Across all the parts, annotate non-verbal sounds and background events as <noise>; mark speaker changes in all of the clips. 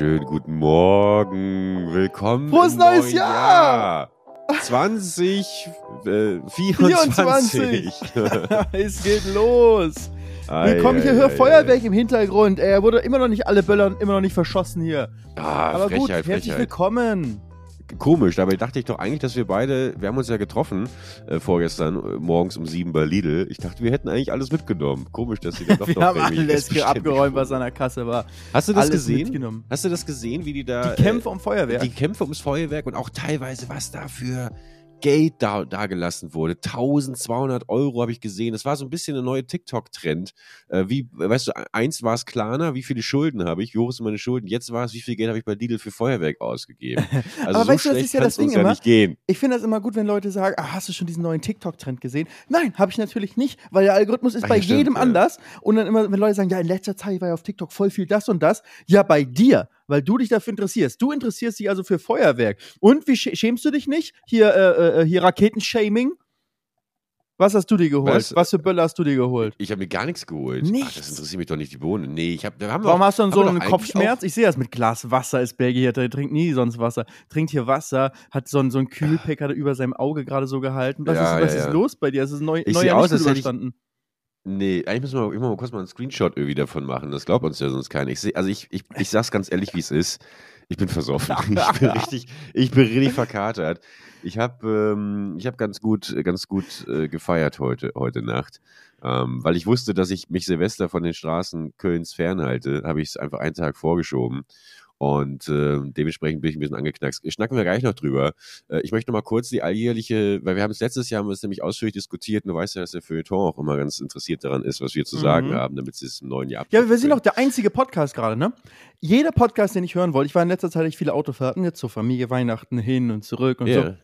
Speaker 1: wunderschönen guten Morgen. Willkommen
Speaker 2: Frohes neues
Speaker 1: neuen
Speaker 2: Jahr!
Speaker 1: 20, äh, 24.
Speaker 2: 24. <laughs> es geht los.
Speaker 1: Ei,
Speaker 2: Willkommen, ich
Speaker 1: ei,
Speaker 2: höre
Speaker 1: ei,
Speaker 2: Feuerwerk im Hintergrund. Er wurde immer noch nicht alle Böllern, immer noch nicht verschossen hier.
Speaker 1: Ah,
Speaker 2: Aber gut,
Speaker 1: Frechheit,
Speaker 2: herzlich
Speaker 1: Frechheit.
Speaker 2: willkommen.
Speaker 1: Komisch, dabei dachte ich doch eigentlich, dass wir beide, wir haben uns ja getroffen äh, vorgestern äh, morgens um sieben bei Lidl. Ich dachte, wir hätten eigentlich alles mitgenommen. Komisch, dass sie dann doch
Speaker 2: Wir
Speaker 1: noch
Speaker 2: haben alles abgeräumt, was an der Kasse war.
Speaker 1: Hast du das
Speaker 2: alles
Speaker 1: gesehen? Hast du das gesehen, wie die da
Speaker 2: Die Kämpfe um Feuerwerk.
Speaker 1: äh, die Kämpfe ums Feuerwerk und auch teilweise was da für Geld da, da gelassen wurde. 1200 Euro habe ich gesehen. Das war so ein bisschen ein neuer TikTok-Trend. Äh, wie, weißt du, eins war es Klarna, wie viele Schulden habe ich, wie hoch sind meine Schulden? Jetzt war es, wie viel Geld habe ich bei Lidl für Feuerwerk ausgegeben? <laughs> Also
Speaker 2: Aber
Speaker 1: so
Speaker 2: weißt du, das ist ja das Ding
Speaker 1: ja
Speaker 2: immer.
Speaker 1: nicht gehen.
Speaker 2: Ich finde das immer gut, wenn Leute sagen, ah, hast du schon diesen neuen TikTok-Trend gesehen? Nein, habe ich natürlich nicht, weil der Algorithmus ist
Speaker 1: Ach,
Speaker 2: bei
Speaker 1: ja, stimmt,
Speaker 2: jedem
Speaker 1: ja.
Speaker 2: anders. Und dann immer, wenn Leute sagen, ja, in letzter Zeit war ja auf TikTok voll viel das und das. Ja, bei dir, weil du dich dafür interessierst. Du interessierst dich also für Feuerwerk. Und wie schä- schämst du dich nicht? Hier, äh, äh, hier Raketenshaming. Was hast du dir geholt?
Speaker 1: Was?
Speaker 2: Was, für Böller hast du dir geholt?
Speaker 1: Ich habe mir gar nichts geholt. Ach,
Speaker 2: Nichts?
Speaker 1: das interessiert mich doch nicht die Bohne. Nee, ich habe. Da haben
Speaker 2: Warum
Speaker 1: auch-
Speaker 2: hast du dann so einen Kopfschmerz? Ich sehe das mit Glas Wasser ist Berge hier, der trinkt nie sonst Wasser. Trinkt hier Wasser, hat so ein, so ein Kühlpack er über seinem Auge gerade so gehalten. Was,
Speaker 1: Ja,
Speaker 2: ist, was
Speaker 1: ja,
Speaker 2: ist
Speaker 1: ja.
Speaker 2: los bei dir? Es ist neu,
Speaker 1: Ich
Speaker 2: neu
Speaker 1: aus,
Speaker 2: nicht
Speaker 1: als hätte ich-. Nee, eigentlich müssen wir immer mal kurz mal einen Screenshot irgendwie davon machen. Das glaubt uns ja sonst keiner. Ich seh, also ich, ich, ich sag's ganz ehrlich, wie es ist. Ich bin versoffen. <laughs> Ich bin richtig, ich bin richtig verkatert. Ich habe ähm, ich hab ganz gut, ganz gut äh, gefeiert heute, heute Nacht. Ähm, weil ich wusste, dass ich mich Silvester von den Straßen Kölns fernhalte, habe ich es einfach einen Tag vorgeschoben. Und äh, dementsprechend bin ich ein bisschen angeknackst. Schnacken wir gleich noch drüber. Äh, ich möchte noch mal kurz die alljährliche, weil wir haben es letztes Jahr haben wir es nämlich ausführlich diskutiert. Du weißt ja, dass der Feuilleton auch immer ganz interessiert daran ist, was wir zu sagen
Speaker 2: Mhm.
Speaker 1: haben, damit sie es im neuen Jahr
Speaker 2: Ja, wir sind auch der einzige Podcast gerade, ne? Jeder Podcast, den ich hören wollte, ich war in letzter Zeit echt viele Autofahrten, jetzt zur Familie, Weihnachten hin und zurück und
Speaker 1: Ja.
Speaker 2: so.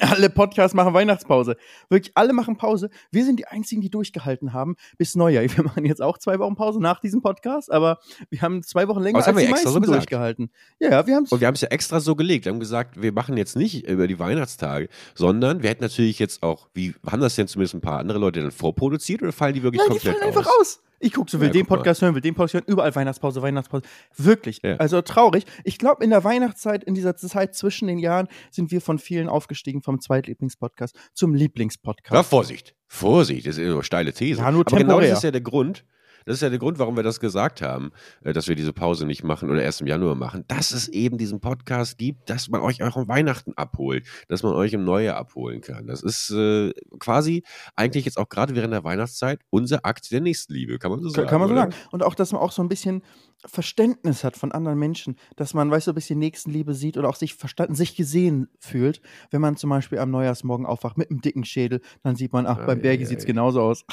Speaker 2: Alle Podcasts machen Weihnachtspause. Wirklich, alle machen Pause. Wir sind die einzigen, die durchgehalten haben bis Neujahr. <laughs> Wir machen jetzt auch zwei Wochen Pause nach diesem Podcast, aber wir haben zwei Wochen länger
Speaker 1: das haben
Speaker 2: als
Speaker 1: wir
Speaker 2: die
Speaker 1: extra so
Speaker 2: meisten
Speaker 1: gesagt.
Speaker 2: durchgehalten. Ja, ja, wir haben es.
Speaker 1: Und wir haben es ja extra so gelegt. Wir haben gesagt, wir machen jetzt nicht über die Weihnachtstage, sondern wir hätten natürlich jetzt auch, wie haben das denn zumindest ein paar andere Leute dann vorproduziert oder fallen die wirklich
Speaker 2: Nein, die
Speaker 1: komplett
Speaker 2: fallen einfach
Speaker 1: aus?
Speaker 2: Ich gucke so, will
Speaker 1: Ja,
Speaker 2: den
Speaker 1: guck mal.
Speaker 2: Podcast hören, will den Podcast hören, überall Weihnachtspause, Weihnachtspause. Wirklich.
Speaker 1: Ja.
Speaker 2: Also traurig. Ich glaube, in der Weihnachtszeit, in dieser Zeit zwischen den Jahren, sind wir von vielen aufgestiegen vom Zweitlieblingspodcast zum Lieblingspodcast.
Speaker 1: Ja, Vorsicht. Vorsicht, das ist eine steile These.
Speaker 2: Ja, nur
Speaker 1: Aber genau das ist ja der Grund. Das ist ja der Grund, warum wir das gesagt haben, äh, dass wir diese Pause nicht machen oder erst im Januar machen, dass es eben diesen Podcast gibt, dass man euch auch um Weihnachten abholt, dass man euch im Neujahr abholen kann. Das ist äh, quasi eigentlich jetzt auch gerade während der Weihnachtszeit unser Akt der Nächstenliebe, kann man so sagen.
Speaker 2: Kann man so sagen. Und auch, dass man auch so ein bisschen Verständnis hat von anderen Menschen, dass man, weißt du, ein bisschen Nächstenliebe sieht oder auch sich verstanden, sich gesehen fühlt. Wenn man zum Beispiel am Neujahrsmorgen aufwacht mit einem dicken Schädel, dann sieht man, ach,
Speaker 1: Ah,
Speaker 2: beim Bergi
Speaker 1: ja,
Speaker 2: sieht es
Speaker 1: ja.
Speaker 2: genauso aus.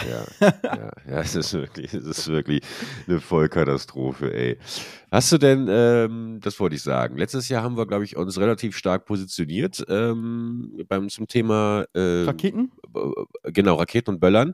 Speaker 1: Ja, <laughs> ja, ja, es ist wirklich, es ist wirklich eine Vollkatastrophe, ey. Hast du denn, ähm, das wollte ich sagen, letztes Jahr haben wir, glaube ich, uns relativ stark positioniert ähm, beim, zum Thema äh,
Speaker 2: Raketen?
Speaker 1: genau, Raketen und Böllern.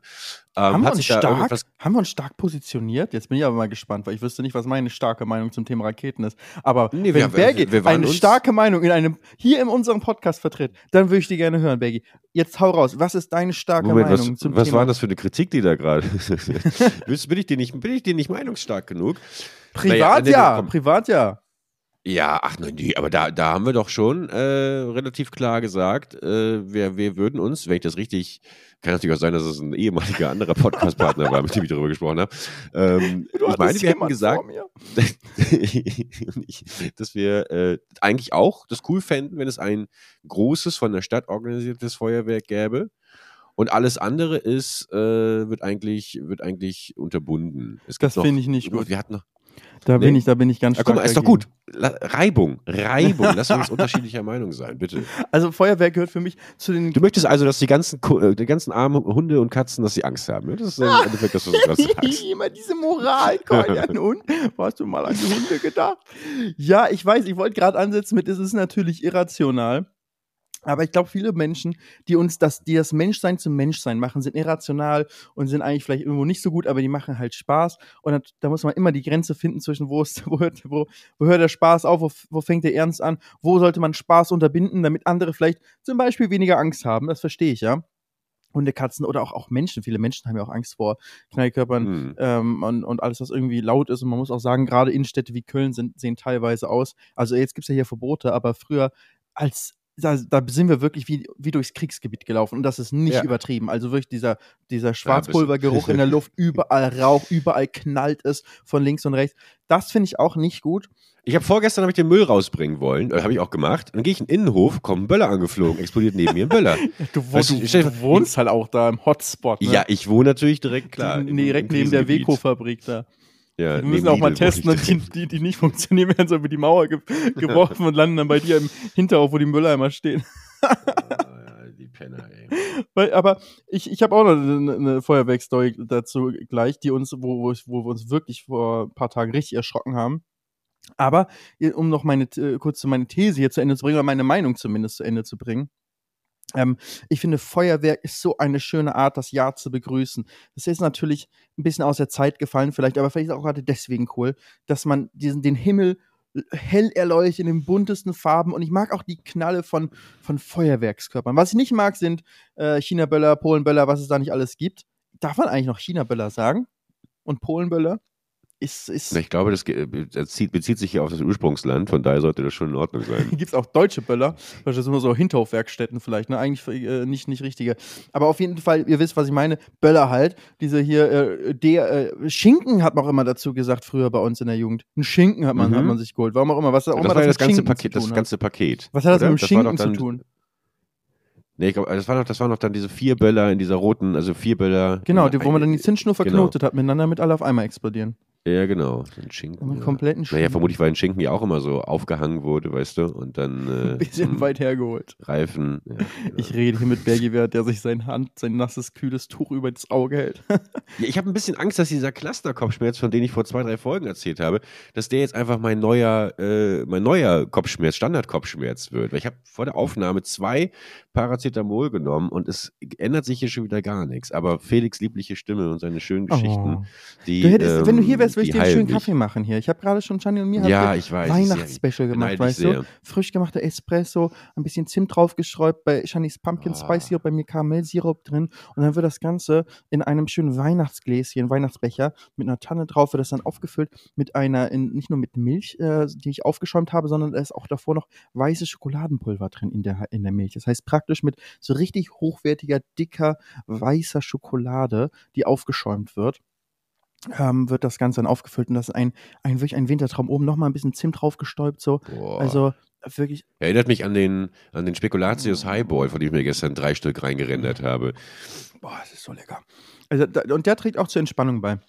Speaker 1: Ähm,
Speaker 2: haben, wir uns stark, haben wir uns stark positioniert? Jetzt bin ich aber mal gespannt, weil ich wüsste nicht, was meine starke Meinung zum Thema Raketen ist. Aber
Speaker 1: Nee,
Speaker 2: wenn
Speaker 1: wir-
Speaker 2: Bergi
Speaker 1: wir-
Speaker 2: eine starke Meinung in einem, hier in unserem Podcast vertritt, dann würde ich die gerne hören, Bergi. Jetzt hau raus. Was ist deine starke
Speaker 1: Moment,
Speaker 2: Meinung
Speaker 1: was,
Speaker 2: zum
Speaker 1: was
Speaker 2: Thema?
Speaker 1: war das für eine Kritik, die da gerade? <laughs> Bin ich dir nicht, bin ich dir nicht meinungsstark genug?
Speaker 2: Privat
Speaker 1: Naja, nee,
Speaker 2: ja,
Speaker 1: komm.
Speaker 2: privat ja.
Speaker 1: Ja, ach nein, nee, aber da, da haben wir doch schon äh, relativ klar gesagt, äh, wir, wir würden uns, wenn ich das richtig, kann natürlich auch sein, dass es ein ehemaliger anderer <laughs> Podcast-Partner war, mit dem ich darüber gesprochen habe. Ähm,
Speaker 2: Du
Speaker 1: ich meine, wir hätten gesagt, <laughs> dass wir äh, eigentlich auch das cool fänden, wenn es ein großes, von der Stadt organisiertes Feuerwerk gäbe. Und alles andere ist, äh, wird eigentlich, wird eigentlich unterbunden.
Speaker 2: Das finde ich nicht gut.
Speaker 1: Wir hatten noch,
Speaker 2: Da
Speaker 1: Nee.
Speaker 2: bin ich, da bin ich ganz stark.
Speaker 1: guck mal, ist doch
Speaker 2: dagegen.
Speaker 1: gut. La Reibung, Reibung. Lass uns <laughs> unterschiedlicher Meinung sein, bitte.
Speaker 2: Also Feuerwerk gehört für mich zu den
Speaker 1: Du möchtest also, dass die ganzen, äh, die ganzen armen Hunde und Katzen, dass sie Angst haben. ne? Das ist im Endeffekt das, was du gerade <laughs> sagst.
Speaker 2: Immer diese Moralkeule an Hund. <laughs> Hast du mal an die Hunde gedacht? Ja, ich weiß, ich wollte gerade ansetzen mit, es ist natürlich irrational. Aber ich glaube, viele Menschen, die uns das, die das Menschsein zum Menschsein machen, sind irrational und sind eigentlich vielleicht irgendwo nicht so gut, aber die machen halt Spaß. Und da, da muss man immer die Grenze finden zwischen, wo, ist, <laughs> wo, hört, wo, wo hört der Spaß auf, wo, wo fängt der Ernst an, wo sollte man Spaß unterbinden, damit andere vielleicht zum Beispiel weniger Angst haben. Das verstehe ich ja. Hunde, Katzen oder auch, auch Menschen. Viele Menschen haben ja auch Angst vor Knallkörpern
Speaker 1: Mhm.
Speaker 2: ähm, und, und alles, was irgendwie laut ist. Und man muss auch sagen, gerade Innenstädte wie Köln sind, sehen teilweise aus. Also jetzt gibt es ja hier Verbote, aber früher als da, da sind wir wirklich wie, wie durchs Kriegsgebiet gelaufen und das ist nicht
Speaker 1: Ja.
Speaker 2: übertrieben. Also wirklich dieser, dieser. Schwarzpulvergeruch in der Luft, <laughs> überall Rauch, überall knallt es von links und rechts. Das finde ich auch nicht gut.
Speaker 1: Ich habe vorgestern hab ich den Müll rausbringen wollen, äh, habe ich auch gemacht. Dann gehe ich in den Innenhof, kommt ein Böller angeflogen, explodiert neben mir ein Böller. <laughs>
Speaker 2: Du,
Speaker 1: Weißt du, dir vor-
Speaker 2: wohnst halt auch da im Hotspot. Ne?
Speaker 1: Ja, ich wohne natürlich direkt klar. im-
Speaker 2: direkt neben der. Weko-Fabrik da.
Speaker 1: Ja,
Speaker 2: Wir
Speaker 1: neben
Speaker 2: müssen auch mal
Speaker 1: Lidl
Speaker 2: testen, und die, die, die nicht funktionieren, werden so über die Mauer ge geworfen und landen dann bei dir im Hinterhof, wo die Mülleimer stehen.
Speaker 1: Ah, ja, die Penner, ey.
Speaker 2: Weil, aber ich, ich habe auch noch eine, eine Feuerwerkstory dazu gleich, die uns, wo, wo, wo wir uns wirklich vor ein paar Tagen richtig erschrocken haben. Aber äh, um noch meine äh, kurz meine These hier zu Ende zu bringen, oder meine Meinung zumindest zu Ende zu bringen. Ähm, ich finde, Feuerwerk ist so eine schöne Art, das Jahr zu begrüßen. Das ist natürlich ein bisschen aus der Zeit gefallen, vielleicht, aber vielleicht auch gerade deswegen cool, dass man diesen, den Himmel hell erleuchtet in den buntesten Farben und ich mag auch die Knalle von, von Feuerwerkskörpern. Was ich nicht mag, sind äh, China-Böller, Polen-Böller, was es da nicht alles gibt. Darf man eigentlich noch China-Böller sagen? Und Polen-Böller? Ist, ist,
Speaker 1: Ich glaube, das, das zieht, bezieht sich hier auf das Ursprungsland, von daher sollte das schon in Ordnung <laughs> sein.
Speaker 2: Gibt es auch deutsche Böller? Beispielsweise sind nur so Hinterhofwerkstätten vielleicht, ne? Eigentlich äh, nicht, nicht richtige. Aber auf jeden Fall, ihr wisst, was ich meine. Böller halt. Diese hier, äh, der äh, Schinken hat man auch immer dazu gesagt, früher bei uns in der Jugend. Ein Schinken hat man,
Speaker 1: Mhm.
Speaker 2: hat man sich geholt. Warum auch immer. Was auch
Speaker 1: Das
Speaker 2: immer
Speaker 1: das
Speaker 2: mit
Speaker 1: ganze Paket. Das
Speaker 2: hat.
Speaker 1: ganze Paket.
Speaker 2: Was hat das
Speaker 1: oder?
Speaker 2: mit dem
Speaker 1: Das
Speaker 2: Schinken zu tun?
Speaker 1: Nee, ich glaube, das war noch, das waren noch dann diese vier Böller in dieser roten, also vier Böller.
Speaker 2: Genau, die, wo man dann die Zinsschnur
Speaker 1: Genau.
Speaker 2: verknotet hat miteinander, damit alle auf einmal explodieren.
Speaker 1: Ja, genau. So ein Schinken.
Speaker 2: Einen
Speaker 1: ja.
Speaker 2: kompletten
Speaker 1: Naja,
Speaker 2: Schinken.
Speaker 1: vermutlich, weil ein Schinken ja auch immer so aufgehangen wurde, weißt du, und dann <laughs> äh,
Speaker 2: Ein bisschen
Speaker 1: zum
Speaker 2: weit hergeholt.
Speaker 1: Reifen. Ja, <laughs> genau.
Speaker 2: Ich rede hier mit Bergi, der sich sein Hand, sein nasses, kühles Tuch über das Auge hält. <laughs>
Speaker 1: Ja, ich habe ein bisschen Angst, dass dieser Cluster-Kopfschmerz, von dem ich vor zwei, drei Folgen erzählt habe, dass der jetzt einfach mein neuer, äh, mein neuer Kopfschmerz, Standard-Kopfschmerz wird. Weil ich habe vor der Aufnahme zwei Paracetamol genommen und es ändert sich hier schon wieder gar nichts. Aber Felix liebliche Stimme und seine schönen Geschichten,
Speaker 2: Oh.
Speaker 1: die.
Speaker 2: Du hättest, wenn du hier
Speaker 1: ähm,
Speaker 2: wärst, würde ich dir einen schönen
Speaker 1: mich.
Speaker 2: Kaffee machen hier. Ich habe gerade schon Gianni und mir
Speaker 1: Ja, ich weiß.
Speaker 2: Weihnachtsspecial gemacht, weißt
Speaker 1: sehr.
Speaker 2: du? Frisch gemachter Espresso, ein bisschen Zimt draufgeschräubt, bei Shani's Pumpkin
Speaker 1: Ah.
Speaker 2: Spice Syrup, bei mir Karamellsirup drin und dann wird das Ganze in einem schönen Weihnachtsgläschen, Weihnachtsbecher mit einer Tanne drauf, wird das dann aufgefüllt mit einer, in, nicht nur mit Milch, äh, die ich aufgeschäumt habe, sondern da ist auch davor noch weißes Schokoladenpulver drin in der, in der Milch. Das heißt praktisch mit so richtig hochwertiger, dicker, weißer Schokolade, die aufgeschäumt wird ähm, wird das Ganze dann aufgefüllt und das ist ein, ein wirklich ein Wintertraum. Oben nochmal ein bisschen Zimt draufgestäubt, so.
Speaker 1: Boah.
Speaker 2: Also wirklich,
Speaker 1: Erinnert mich an den, an den Spekulatius Highball, von dem ich mir gestern drei Stück reingerendert habe.
Speaker 2: boah, es ist so lecker. Also, da, und der trägt auch zur Entspannung bei.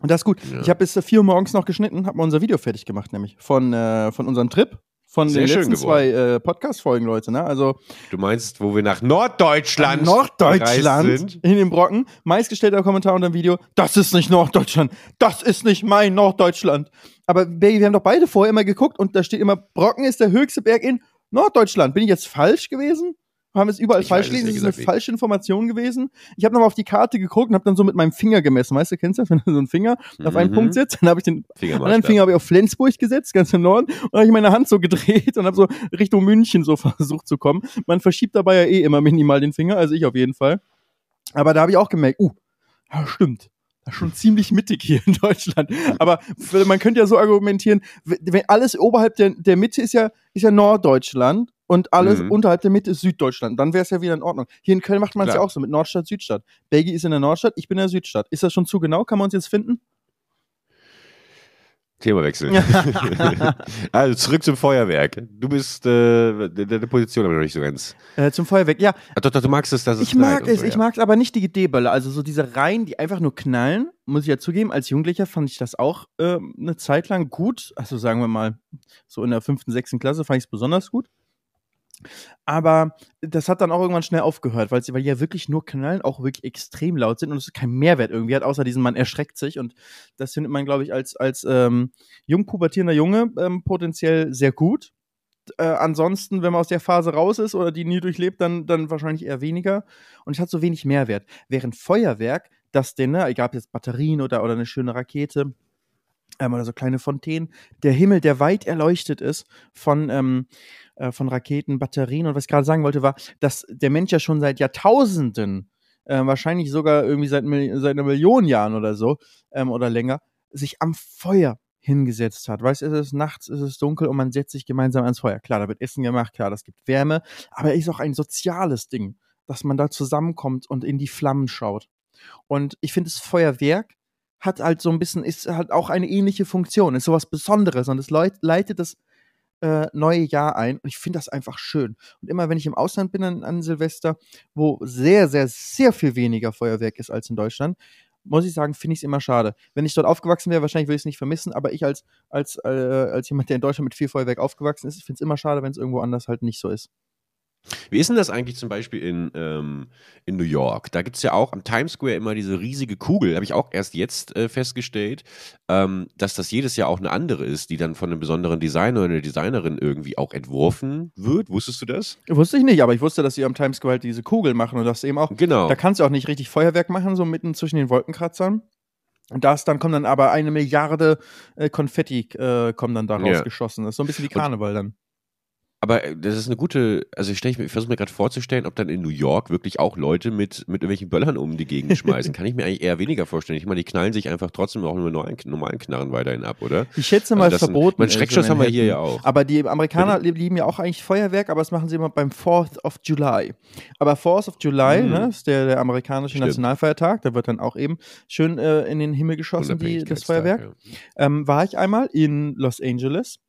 Speaker 2: Und das ist gut.
Speaker 1: Ja.
Speaker 2: Ich habe bis äh, 4 Uhr morgens noch geschnitten, habe mal unser Video fertig gemacht, nämlich von, äh, von unserem Trip. Von
Speaker 1: Sehr
Speaker 2: den letzten zwei äh, Podcast-Folgen, Leute. Ne? Also
Speaker 1: Du meinst, wo wir nach Norddeutschland
Speaker 2: Norddeutschland
Speaker 1: gereist sind?
Speaker 2: in den Brocken. Meistgestellter Kommentar unter dem Video: Das ist nicht Norddeutschland. Das ist nicht mein Norddeutschland. Aber Baby, wir haben doch beide vorher immer geguckt und da steht immer: Brocken ist der höchste Berg in Norddeutschland. Bin ich jetzt falsch gewesen? Haben es überall
Speaker 1: Ich
Speaker 2: falsch
Speaker 1: es
Speaker 2: gelesen? Das ist eine falsche Information gewesen. Ich habe nochmal auf die Karte geguckt und habe dann so mit meinem Finger gemessen. Weißt du, kennst du das, <laughs> wenn du so einen Finger auf einen
Speaker 1: Mhm.
Speaker 2: Punkt setzt? Dann habe ich den
Speaker 1: Fingermaßstab.
Speaker 2: anderen Finger ich auf Flensburg gesetzt, ganz im Norden, und habe ich meine Hand so gedreht und habe so Richtung München so <laughs> versucht zu kommen. Man verschiebt dabei ja eh immer minimal den Finger, also ich auf jeden Fall. Aber da habe ich auch gemerkt, uh, ja, stimmt. Das ist schon <laughs> ziemlich mittig hier in Deutschland. Aber man könnte ja so argumentieren, wenn alles oberhalb der, der Mitte ist ja, ist ja Norddeutschland und alles
Speaker 1: Mhm.
Speaker 2: unterhalb der Mitte ist Süddeutschland. Dann wäre es ja wieder in Ordnung. Hier in Köln macht man es ja auch so mit Nordstadt, Südstadt. Belgi ist in der Nordstadt, ich bin in der Südstadt. Ist das schon zu genau? Kann man uns jetzt finden?
Speaker 1: Themawechsel. <laughs> <laughs> also zurück zum Feuerwerk. Du bist, äh, de- deine Position aber noch nicht so ganz.
Speaker 2: Äh, zum Feuerwerk. Ja,
Speaker 1: Ach, doch, doch, du magst es, dass es
Speaker 2: ich mag es,
Speaker 1: so,
Speaker 2: ich
Speaker 1: ja.
Speaker 2: mag es aber nicht die GD-Böller. Also so diese Reihen, die einfach nur knallen, muss ich ja zugeben. Als Jugendlicher fand ich das auch äh, eine Zeit lang gut. Also sagen wir mal, so in der fünften, sechsten Klasse fand ich es besonders gut. Aber das hat dann auch irgendwann schnell aufgehört, weil sie, weil ja wirklich nur knallen, auch wirklich extrem laut sind und es keinen Mehrwert irgendwie hat, außer diesen, man erschreckt sich. Und das findet man, glaube ich, als, als ähm, jung pubertierender Junge ähm, potenziell sehr gut. Äh, ansonsten, wenn man aus der Phase raus ist oder die nie durchlebt, dann, dann wahrscheinlich eher weniger. Und es hat so wenig Mehrwert. Während Feuerwerk, das denn, ne, egal ob jetzt Batterien oder, oder eine schöne Rakete, ähm, oder so kleine Fontänen, der Himmel, der weit erleuchtet ist von, ähm, äh, von Raketen, Batterien. Und was ich gerade sagen wollte, war, dass der Mensch ja schon seit Jahrtausenden äh, wahrscheinlich sogar irgendwie seit, seit einer Million Jahren oder so ähm, oder länger, sich am Feuer hingesetzt hat. Weißt du, es ist nachts, es ist dunkel und man setzt sich gemeinsam ans Feuer. Klar, da wird Essen gemacht, klar, das gibt Wärme, aber es ist auch ein soziales Ding, dass man da zusammenkommt und in die Flammen schaut. Und ich finde, das Feuerwerk hat halt so ein bisschen, ist halt auch eine ähnliche Funktion, ist sowas Besonderes und es leitet das äh, neue Jahr ein. Und ich finde das einfach schön. Und immer wenn ich im Ausland bin an, an Silvester, wo sehr, sehr, sehr viel weniger Feuerwerk ist als in Deutschland, muss ich sagen, finde ich es immer schade. Wenn ich dort aufgewachsen wäre, wahrscheinlich würde ich es nicht vermissen, aber ich als, als, äh, als jemand, der in Deutschland mit viel Feuerwerk aufgewachsen ist, finde es immer schade, wenn es irgendwo anders halt nicht so ist.
Speaker 1: Wie ist denn das eigentlich zum Beispiel in, ähm, in New York? Da gibt es ja auch am Times Square immer diese riesige Kugel, habe ich auch erst jetzt äh, festgestellt, ähm, dass das jedes Jahr auch eine andere ist, die dann von einem besonderen Designer oder einer Designerin irgendwie auch entworfen wird. Wusstest du das?
Speaker 2: Wusste ich nicht, aber ich wusste, dass sie am Times Square halt diese Kugel machen und das eben auch.
Speaker 1: Genau.
Speaker 2: Da kannst du auch nicht richtig Feuerwerk machen, so mitten zwischen den Wolkenkratzern. Und das, dann kommt dann aber eine Milliarde äh, Konfetti äh, kommen dann daraus ja. geschossen. Das ist so ein bisschen wie Karneval und, dann.
Speaker 1: Aber äh, das ist eine gute, also ich, ich versuche mir gerade vorzustellen, ob dann in New York wirklich auch Leute mit, mit irgendwelchen Böllern um die Gegend schmeißen. <laughs> Kann ich mir eigentlich eher weniger vorstellen. Ich meine, die knallen sich einfach trotzdem auch nur normalen, normalen Knarren weiterhin ab, oder?
Speaker 2: Ich schätze mal,
Speaker 1: also
Speaker 2: verboten.
Speaker 1: Mein Schreckschuss haben wir hier ja auch.
Speaker 2: Aber die Amerikaner mhm. lieben ja auch eigentlich Feuerwerk, aber das machen sie immer beim 4th of July. Aber 4th of July, mhm. ne, ist der, der amerikanische Stimmt. Nationalfeiertag, da wird dann auch eben schön äh, in den Himmel geschossen, die, das Feuerwerk. Ja. Ähm, war ich einmal in Los Angeles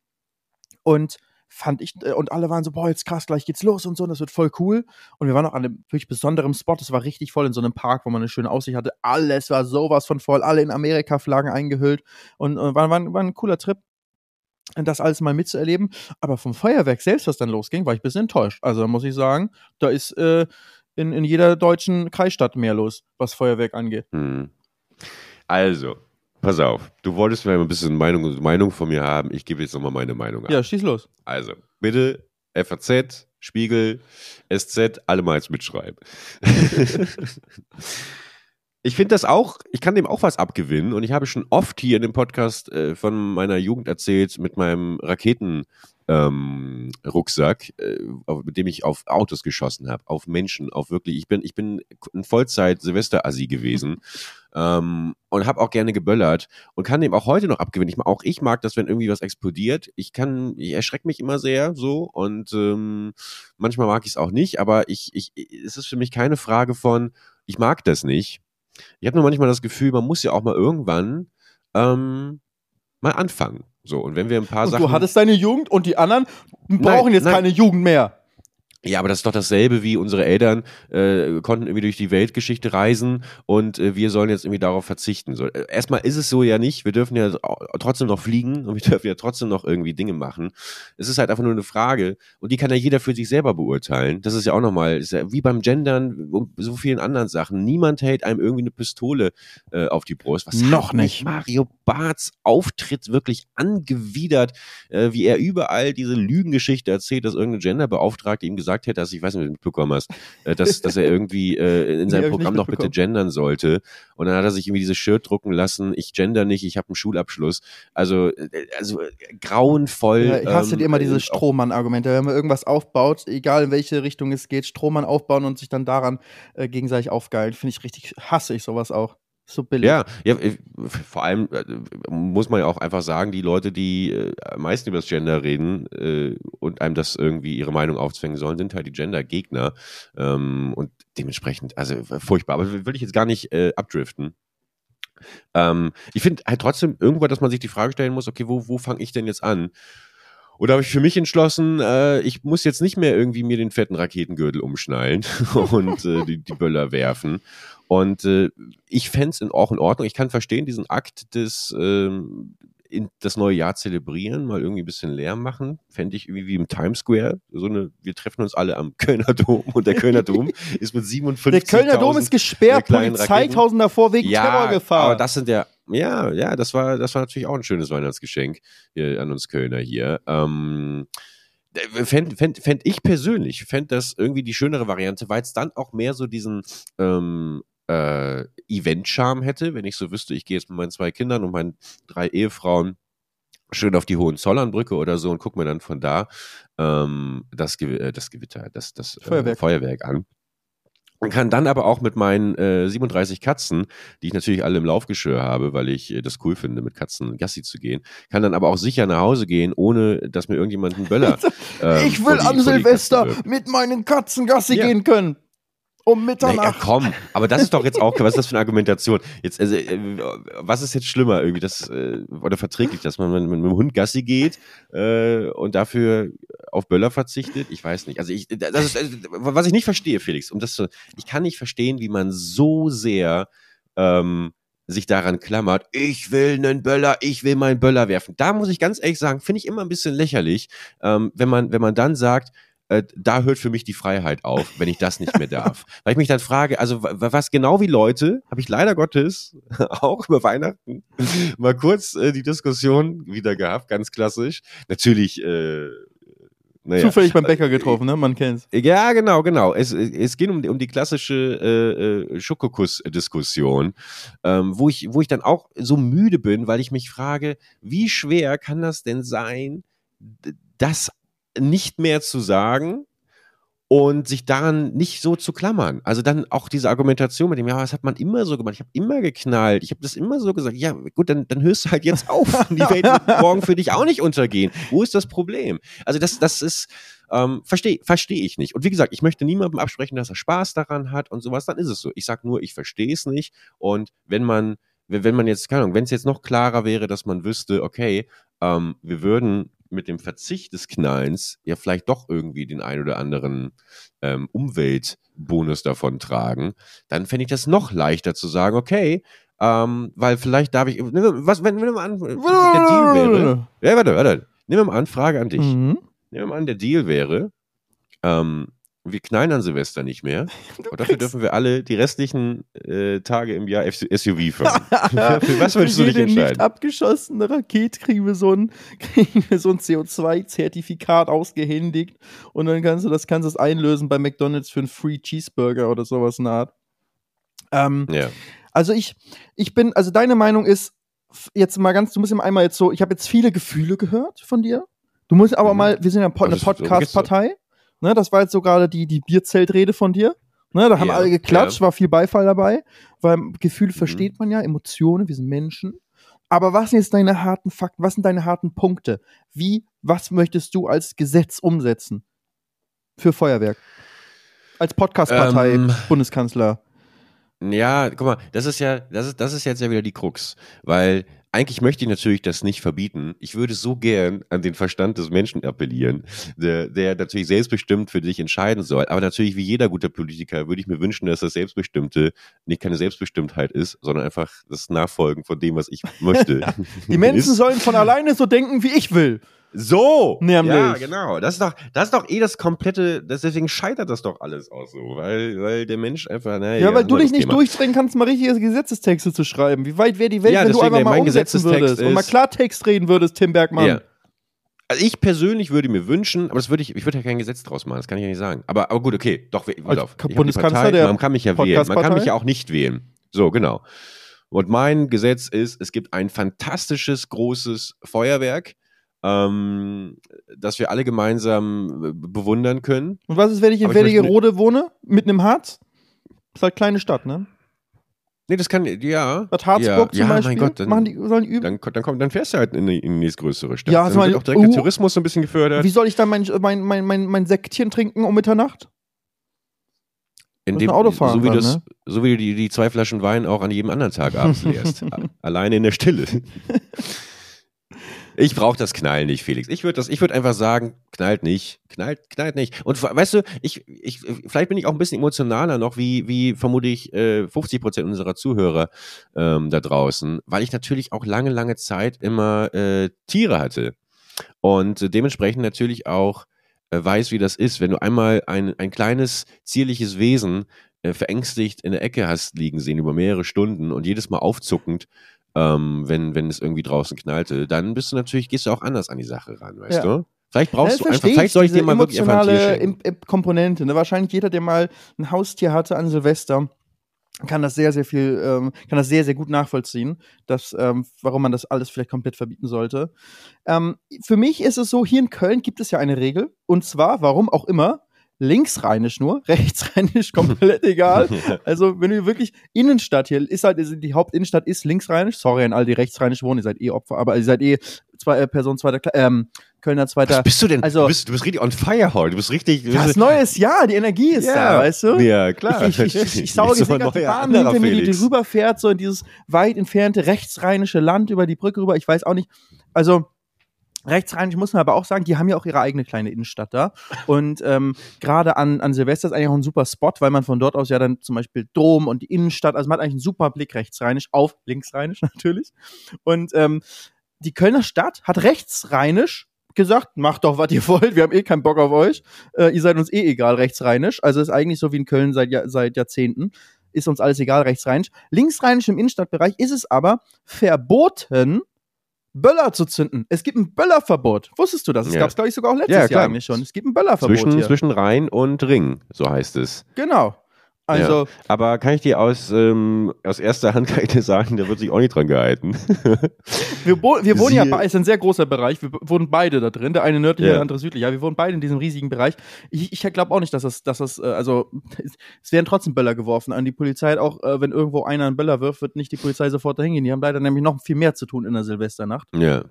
Speaker 2: und fand ich, äh, und alle waren so, boah, jetzt krass, gleich geht's los und so, und das wird voll cool. Und wir waren auch an einem wirklich besonderen Spot, es war richtig voll in so einem Park, wo man eine schöne Aussicht hatte. Alles war sowas von voll, alle in Amerika-Flaggen eingehüllt und, und war, war, war ein cooler Trip das alles mal mitzuerleben. Aber vom Feuerwerk selbst, was dann losging, war ich ein bisschen enttäuscht. Also muss ich sagen, da ist äh, in, in jeder deutschen Kreisstadt mehr los, was Feuerwerk angeht.
Speaker 1: Hm. Also, Pass auf, du wolltest mal ein bisschen Meinung, Meinung von mir haben. Ich gebe jetzt nochmal meine Meinung
Speaker 2: an. Ja, schieß los.
Speaker 1: Also, bitte FAZ, Spiegel, SZ, alle mal jetzt mitschreiben. <laughs> <laughs> ich finde das auch, ich kann dem auch was abgewinnen und ich habe schon oft hier in dem Podcast äh, von meiner Jugend erzählt mit meinem Raketen ähm, Rucksack, äh, mit dem ich auf Autos geschossen habe, auf Menschen, auf wirklich. Ich bin, ich bin ein Vollzeit Silvester-Assi gewesen <laughs> ähm, und habe auch gerne geböllert und kann dem auch heute noch abgewinnen. Ich, auch ich mag das, wenn irgendwie was explodiert. Ich kann, ich erschrecke mich immer sehr so und ähm, manchmal mag ich es auch nicht, aber ich, ich, es ist für mich keine Frage von, ich mag das nicht. Ich habe nur manchmal das Gefühl, man muss ja auch mal irgendwann ähm, mal anfangen. So, und wenn wir ein paar
Speaker 2: und
Speaker 1: Sachen.
Speaker 2: Du hattest deine Jugend und die anderen brauchen nein, jetzt nein. keine Jugend mehr.
Speaker 1: Ja, aber das ist doch dasselbe wie unsere Eltern äh, konnten irgendwie durch die Weltgeschichte reisen und äh, wir sollen jetzt irgendwie darauf verzichten. So, äh, erstmal ist es so ja nicht. Wir dürfen ja trotzdem noch fliegen und wir <laughs> dürfen ja trotzdem noch irgendwie Dinge machen. Es ist halt einfach nur eine Frage und die kann ja jeder für sich selber beurteilen. Das ist ja auch nochmal, ist ja wie beim Gendern und so vielen anderen Sachen. Niemand hält einem irgendwie eine Pistole äh, auf die Brust.
Speaker 2: Was noch nicht.
Speaker 1: Mario Barts Auftritt wirklich angewidert, äh, wie er überall diese Lügengeschichte erzählt, dass irgendeine Genderbeauftragte ihm gesagt gesagt hätte, dass ich weiß nicht, ob du mitbekommen hast, äh, dass, dass er irgendwie äh, in seinem Programm noch bitte gendern sollte. Und dann hat er sich irgendwie dieses Shirt drucken lassen, ich gender nicht, ich habe einen Schulabschluss. Also, äh, also äh, grauenvoll. Ja,
Speaker 2: ich hasse ähm, immer diese Strohmann-Argumente. Wenn man irgendwas aufbaut, egal in welche Richtung es geht, Strohmann aufbauen und sich dann daran äh, gegenseitig aufgeilen, finde ich richtig, hasse ich sowas auch. So billig.
Speaker 1: Ja, ja, äh, vor allem äh, muss man ja auch einfach sagen, die Leute, die äh, am meisten über das Gender reden äh, und einem das irgendwie ihre Meinung aufzwängen sollen, sind halt die Gender-Gegner. Ähm, und dementsprechend, also furchtbar. Aber will ich jetzt gar nicht äh, abdriften. Ähm, ich finde halt trotzdem irgendwann, dass man sich die Frage stellen muss, okay, wo, wo fange ich denn jetzt an? Oder habe ich für mich entschlossen, äh, ich muss jetzt nicht mehr irgendwie mir den fetten Raketengürtel umschnallen <laughs> und äh, die, die Böller werfen. Und äh, ich fände es auch in Ordnung. Ich kann verstehen, diesen Akt des ähm, in das neue Jahr zelebrieren, mal irgendwie ein bisschen leer machen, fände ich irgendwie wie im Times Square. So eine, wir treffen uns alle am Kölner Dom und der Kölner Dom <laughs> ist mit 57.
Speaker 2: Der Kölner Dom ist gesperrt, Polizei tausend davor wegen ja, Terrorgefahr.
Speaker 1: Aber das sind ja, ja, ja, das war, das war natürlich auch ein schönes Weihnachtsgeschenk hier an uns Kölner hier. Ähm, Fände fänd, fänd ich persönlich, fände das irgendwie die schönere Variante, weil es dann auch mehr so diesen ähm, äh, Event-Charme hätte, wenn ich so wüsste, ich gehe jetzt mit meinen zwei Kindern und meinen drei Ehefrauen schön auf die Hohenzollernbrücke oder so und gucke mir dann von da ähm, das, Ge äh, das Gewitter, das, das
Speaker 2: Feuerwerk.
Speaker 1: Äh, Feuerwerk an. kann dann aber auch mit meinen äh, 37 Katzen, die ich natürlich alle im Laufgeschirr habe, weil ich äh, das cool finde, mit Katzen Gassi zu gehen, kann dann aber auch sicher nach Hause gehen, ohne dass mir irgendjemand einen Böller.
Speaker 2: Ähm, <laughs> ich will an Silvester mit meinen Katzen Gassi ja. gehen können. Um Mitternacht.
Speaker 1: Naja, komm, aber das ist doch jetzt auch, was ist das für eine Argumentation? Jetzt, also, äh, was ist jetzt schlimmer irgendwie, das, äh, oder verträglich, dass man mit, mit einem Hund Gassi geht äh, und dafür auf Böller verzichtet? Ich weiß nicht. Also ich, das ist, was ich nicht verstehe, Felix, um das zu, ich kann nicht verstehen, wie man so sehr ähm, sich daran klammert, ich will einen Böller, ich will meinen Böller werfen. Da muss ich ganz ehrlich sagen, finde ich immer ein bisschen lächerlich, ähm, wenn man, wenn man dann sagt, äh, da hört für mich die Freiheit auf, wenn ich das nicht mehr darf. <laughs> Weil ich mich dann frage, also was genau wie Leute, habe ich leider Gottes <laughs> auch über Weihnachten mal kurz äh, die Diskussion wieder gehabt, ganz klassisch. Natürlich äh,
Speaker 2: naja. Zufällig beim Bäcker getroffen, ne? Man kennt's.
Speaker 1: Ja, genau, genau. Es, es geht um, um die klassische äh, äh, Schokokuss-Diskussion, ähm, wo, ich, wo ich dann auch so müde bin, weil ich mich frage, wie schwer kann das denn sein, das nicht mehr zu sagen und sich daran nicht so zu klammern. Also dann auch diese Argumentation mit dem, ja, das hat man immer so gemacht, ich habe immer geknallt, ich habe das immer so gesagt, ja gut, dann, dann hörst du halt jetzt auf. <laughs> Die Welt wird morgen für dich auch nicht untergehen. Wo ist das Problem? Also das, das ist, ähm, verstehe versteh ich nicht. Und wie gesagt, ich möchte niemandem absprechen, dass er Spaß daran hat und sowas, dann ist es so. Ich sage nur, ich verstehe es nicht. Und wenn man, wenn man jetzt, keine Ahnung, wenn es jetzt noch klarer wäre, dass man wüsste, okay, ähm, wir würden mit dem Verzicht des Knallens ja vielleicht doch irgendwie den ein oder anderen ähm, Umweltbonus davon tragen, dann fände ich das noch leichter zu sagen, okay, ähm, weil vielleicht darf ich, was, wenn, wenn wir mal an, der Deal wäre, <laughs> ja, warte, warte, nehmen wir mal an, Frage an dich. Mhm. Nehmen wir mal an, der Deal wäre, ähm, wir knallen an Silvester nicht mehr. <laughs> Und dafür dürfen wir alle die restlichen äh, Tage im Jahr SUV fahren. <laughs> Für
Speaker 2: was würdest du dich entscheiden? nicht abgeschossene Rakete kriegen wir so ein, <laughs> so ein CO2-Zertifikat ausgehändigt und dann kannst du das kannst du einlösen bei McDonalds für einen Free Cheeseburger oder sowas in der Art. Ähm, ja. Also ich, ich bin, also deine Meinung ist jetzt mal ganz, du musst immer einmal jetzt so, ich habe jetzt viele Gefühle gehört von dir. Du musst aber mhm. mal, wir sind ja eine Podcast-Partei. Ne, das war jetzt so gerade die, die Bierzeltrede von dir. Ne, da haben ja, alle geklatscht, ja. war viel Beifall dabei, weil Gefühle mhm. versteht man ja, Emotionen, wir sind Menschen. Aber was sind jetzt deine harten Fakten, was sind deine harten Punkte? Wie, was möchtest du als Gesetz umsetzen für Feuerwerk? Als Podcastpartei, ähm, Bundeskanzler.
Speaker 1: Ja, guck mal, das ist ja, das ist, das ist jetzt ja wieder die Krux, weil eigentlich möchte ich natürlich das nicht verbieten. Ich würde so gern an den Verstand des Menschen appellieren, der, der natürlich selbstbestimmt für dich entscheiden soll. Aber natürlich, wie jeder guter Politiker, würde ich mir wünschen, dass das Selbstbestimmte nicht keine Selbstbestimmtheit ist, sondern einfach das Nachfolgen von dem, was ich möchte. <laughs>
Speaker 2: Die Menschen <laughs> sollen von alleine so denken, wie ich will.
Speaker 1: So! Nämlich. Ja, genau. Das ist doch, das ist doch eh das komplette, das, deswegen scheitert das doch alles auch so, weil, weil der Mensch einfach, naja.
Speaker 2: Ja, weil du dich nicht Thema. kannst, mal richtige Gesetzestexte zu schreiben. Wie weit wäre die Welt, ja, wenn du einfach mal umsetzen würdest und mal Klartext reden würdest, Tim Bergmann? Ja.
Speaker 1: Also ich persönlich würde mir wünschen, aber das würde ich, ich würde ja kein Gesetz draus machen, das kann ich ja nicht sagen. Aber, aber gut, okay, doch,
Speaker 2: Als Bundeskanzler Partei, der
Speaker 1: man kann mich ja wählen. Man kann mich ja auch nicht wählen. So, genau. Und mein Gesetz ist, es gibt ein fantastisches, großes Feuerwerk, ähm, das wir alle gemeinsam äh, bewundern können.
Speaker 2: Und was ist, wenn ich in Wernigerode wohne, mitten im Harz? Das ist halt kleine Stadt, ne?
Speaker 1: Nee, das kann, ja.
Speaker 2: Bad Harzburg ja, zum ja, Beispiel. Mein Gott,
Speaker 1: dann,
Speaker 2: machen die, sollen üben.
Speaker 1: Dann, dann, komm, dann fährst du halt in die, in die nächstgrößere Stadt. Ja, also dann wird auch direkt uh, der Tourismus so ein bisschen gefördert.
Speaker 2: Wie soll ich dann mein, mein, mein, mein, mein Säckchen trinken um Mitternacht?
Speaker 1: In dem, Auto fahren so wie, dann, das, ne? so wie du die, die zwei Flaschen Wein auch an jedem anderen Tag abends <laughs> leerst. Alleine in der Stille. <laughs> Ich brauche das Knallen nicht, Felix. Ich würde würd einfach sagen, knallt nicht, knallt, knallt nicht. Und weißt du, ich, ich, vielleicht bin ich auch ein bisschen emotionaler noch, wie, wie vermutlich äh, 50 Prozent unserer Zuhörer ähm, da draußen, weil ich natürlich auch lange, lange Zeit immer äh, Tiere hatte. Und dementsprechend natürlich auch äh, weiß, wie das ist, wenn du einmal ein, ein kleines, zierliches Wesen äh, verängstigt in der Ecke hast liegen sehen über mehrere Stunden und jedes Mal aufzuckend ähm, wenn, wenn es irgendwie draußen knallte, dann bist du natürlich, gehst du auch anders an die Sache ran, weißt ja. du? Vielleicht brauchst ja, du einfach, vielleicht soll ich dir mal wirklich einfach ein Tier
Speaker 2: schenken. Komponente, ne? Wahrscheinlich jeder, der mal ein Haustier hatte an Silvester, kann das sehr, sehr viel, ähm, kann das sehr, sehr gut nachvollziehen, dass, ähm, warum man das alles vielleicht komplett verbieten sollte. Ähm, für mich ist es so, hier in Köln gibt es ja eine Regel, und zwar, warum auch immer, linksrheinisch nur, <laughs> rechtsrheinisch komplett egal. <laughs> Also wenn du wirklich Innenstadt hier ist halt die Hauptinnenstadt ist linksrheinisch. Sorry an all die rechtsrheinisch wohnen, ihr seid eh Opfer, aber ihr seid eh zwei äh, Person zweiter Kla ähm, Kölner zweiter.
Speaker 1: Was bist du denn?
Speaker 2: Also,
Speaker 1: du, bist, du bist richtig on fire heute. Du bist richtig. Du
Speaker 2: das
Speaker 1: bist,
Speaker 2: neues Jahr, die Energie ist
Speaker 1: Ja.
Speaker 2: da, weißt du?
Speaker 1: Ja, klar.
Speaker 2: Ich, ich, ich, ich <laughs> sauge
Speaker 1: Ist
Speaker 2: auf die Bahn hinter mir, die, die rüberfährt, so in dieses weit entfernte rechtsrheinische Land über die Brücke rüber. Ich weiß auch nicht. Also, rechtsrheinisch muss man aber auch sagen, die haben ja auch ihre eigene kleine Innenstadt da. Und ähm, gerade an, an Silvester ist eigentlich auch ein super Spot, weil man von dort aus ja dann zum Beispiel Dom und die Innenstadt, also man hat eigentlich einen super Blick rechtsrheinisch auf linksrheinisch <laughs> natürlich. Und ähm, die Kölner Stadt hat rechtsrheinisch gesagt, macht doch, was ihr <laughs> wollt, wir haben eh keinen Bock auf euch. Äh, ihr seid uns eh egal, rechtsrheinisch. Also ist eigentlich so wie in Köln seit, seit Jahrzehnten. Ist uns alles egal, rechtsrheinisch. Linksrheinisch im Innenstadtbereich ist es aber verboten, Böller zu zünden. Es gibt ein Böllerverbot. Wusstest du das? Es
Speaker 1: Ja.
Speaker 2: gab es, glaube ich, sogar auch letztes
Speaker 1: Ja,
Speaker 2: Jahr eigentlich schon. Es gibt ein Böllerverbot
Speaker 1: zwischen,
Speaker 2: hier.
Speaker 1: zwischen Rhein und Ring, so heißt es.
Speaker 2: Genau. Also,
Speaker 1: Aber kann ich dir aus, ähm, aus erster Hand kann ich dir sagen, da wird sich auch nicht dran gehalten. <laughs>
Speaker 2: wir, wir wohnen ja, bei- ist ein sehr großer Bereich. Wir wohnen beide da drin. Der eine nördlich,
Speaker 1: Ja.
Speaker 2: der andere südlich. Ja, wir wohnen beide in diesem riesigen Bereich. Ich, ich glaube auch nicht, dass das, dass das, äh, also, <laughs> es werden trotzdem Böller geworfen an die Polizei. Auch äh, wenn irgendwo einer einen Böller wirft, wird nicht die Polizei sofort dahin gehen. Die haben leider nämlich noch viel mehr zu tun in der Silvesternacht.
Speaker 1: ja.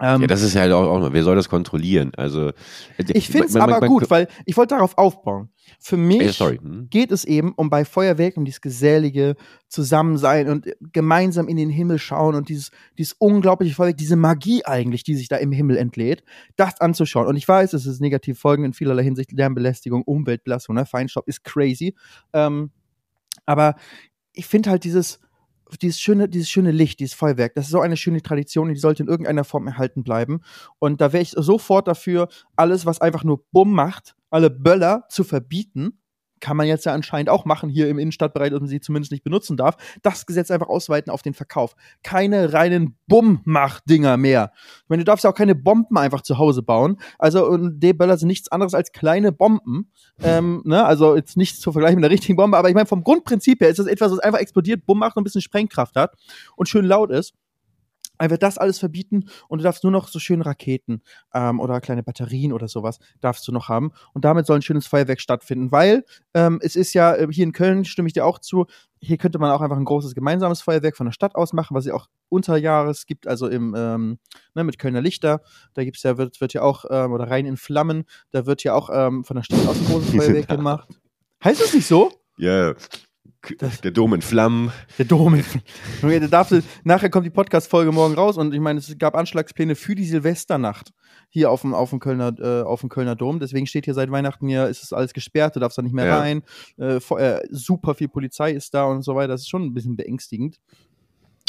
Speaker 2: Ähm,
Speaker 1: ja, das ist ja halt auch, auch wer soll das kontrollieren? Also,
Speaker 2: ich finde es aber
Speaker 1: man-
Speaker 2: gut, weil ich wollte darauf aufbauen. Für mich
Speaker 1: Ey, sorry. Hm?
Speaker 2: geht es eben um bei Feuerwerk um dieses gesellige Zusammensein und gemeinsam in den Himmel schauen und dieses, dieses unglaubliche Feuerwerk, diese Magie eigentlich, die sich da im Himmel entlädt, das anzuschauen. Und ich weiß, es ist negative Folgen in vielerlei Hinsicht, Lärmbelästigung, Umweltbelastung, ne? Feinstaub ist crazy. Ähm, aber ich finde halt dieses, dieses schöne, dieses schöne Licht, dieses Feuerwerk, das ist so eine schöne Tradition, die sollte in irgendeiner Form erhalten bleiben. Und da wäre ich sofort dafür, alles, was einfach nur Bumm macht, alle Böller zu verbieten. Kann man jetzt ja anscheinend auch machen hier im Innenstadtbereich, dass man sie zumindest nicht benutzen darf. Das Gesetz einfach ausweiten auf den Verkauf. Keine reinen Bumm-Mach-Dinger mehr. Ich meine, du darfst ja auch keine Bomben einfach zu Hause bauen. Also, und D-Böller sind nichts anderes als kleine Bomben. Ähm, ne? Also, jetzt nichts zu vergleichen mit einer richtigen Bombe, aber ich meine, vom Grundprinzip her ist das etwas, was einfach explodiert, Bumm macht und ein bisschen Sprengkraft hat und schön laut ist. Einfach das alles verbieten und du darfst nur noch so schöne Raketen ähm, oder kleine Batterien oder sowas darfst du noch haben. Und damit soll ein schönes Feuerwerk stattfinden, weil ähm, es ist ja äh, hier in Köln, stimme ich dir auch zu, hier könnte man auch einfach ein großes gemeinsames Feuerwerk von der Stadt aus machen, was es auch unterjahres gibt, also im, ähm, ne, mit Kölner Lichter. Da gibt's ja, wird, wird ja auch, ähm, oder rein in Flammen, da wird ja auch ähm, von der Stadt aus ein großes Feuerwerk gemacht. Heißt das nicht so?
Speaker 1: Ja. K- Der Dom in Flammen.
Speaker 2: Der Dom. Junge, der darf, nachher kommt die Podcast-Folge morgen raus und ich meine, es gab Anschlagspläne für die Silvesternacht hier auf dem, auf dem, Kölner, äh, auf dem Kölner Dom. Deswegen steht hier seit Weihnachten hier, ist es alles gesperrt, du darfst da nicht mehr
Speaker 1: Ja.
Speaker 2: rein. Äh, äh, super viel Polizei ist da und so weiter. Das ist schon ein bisschen beängstigend.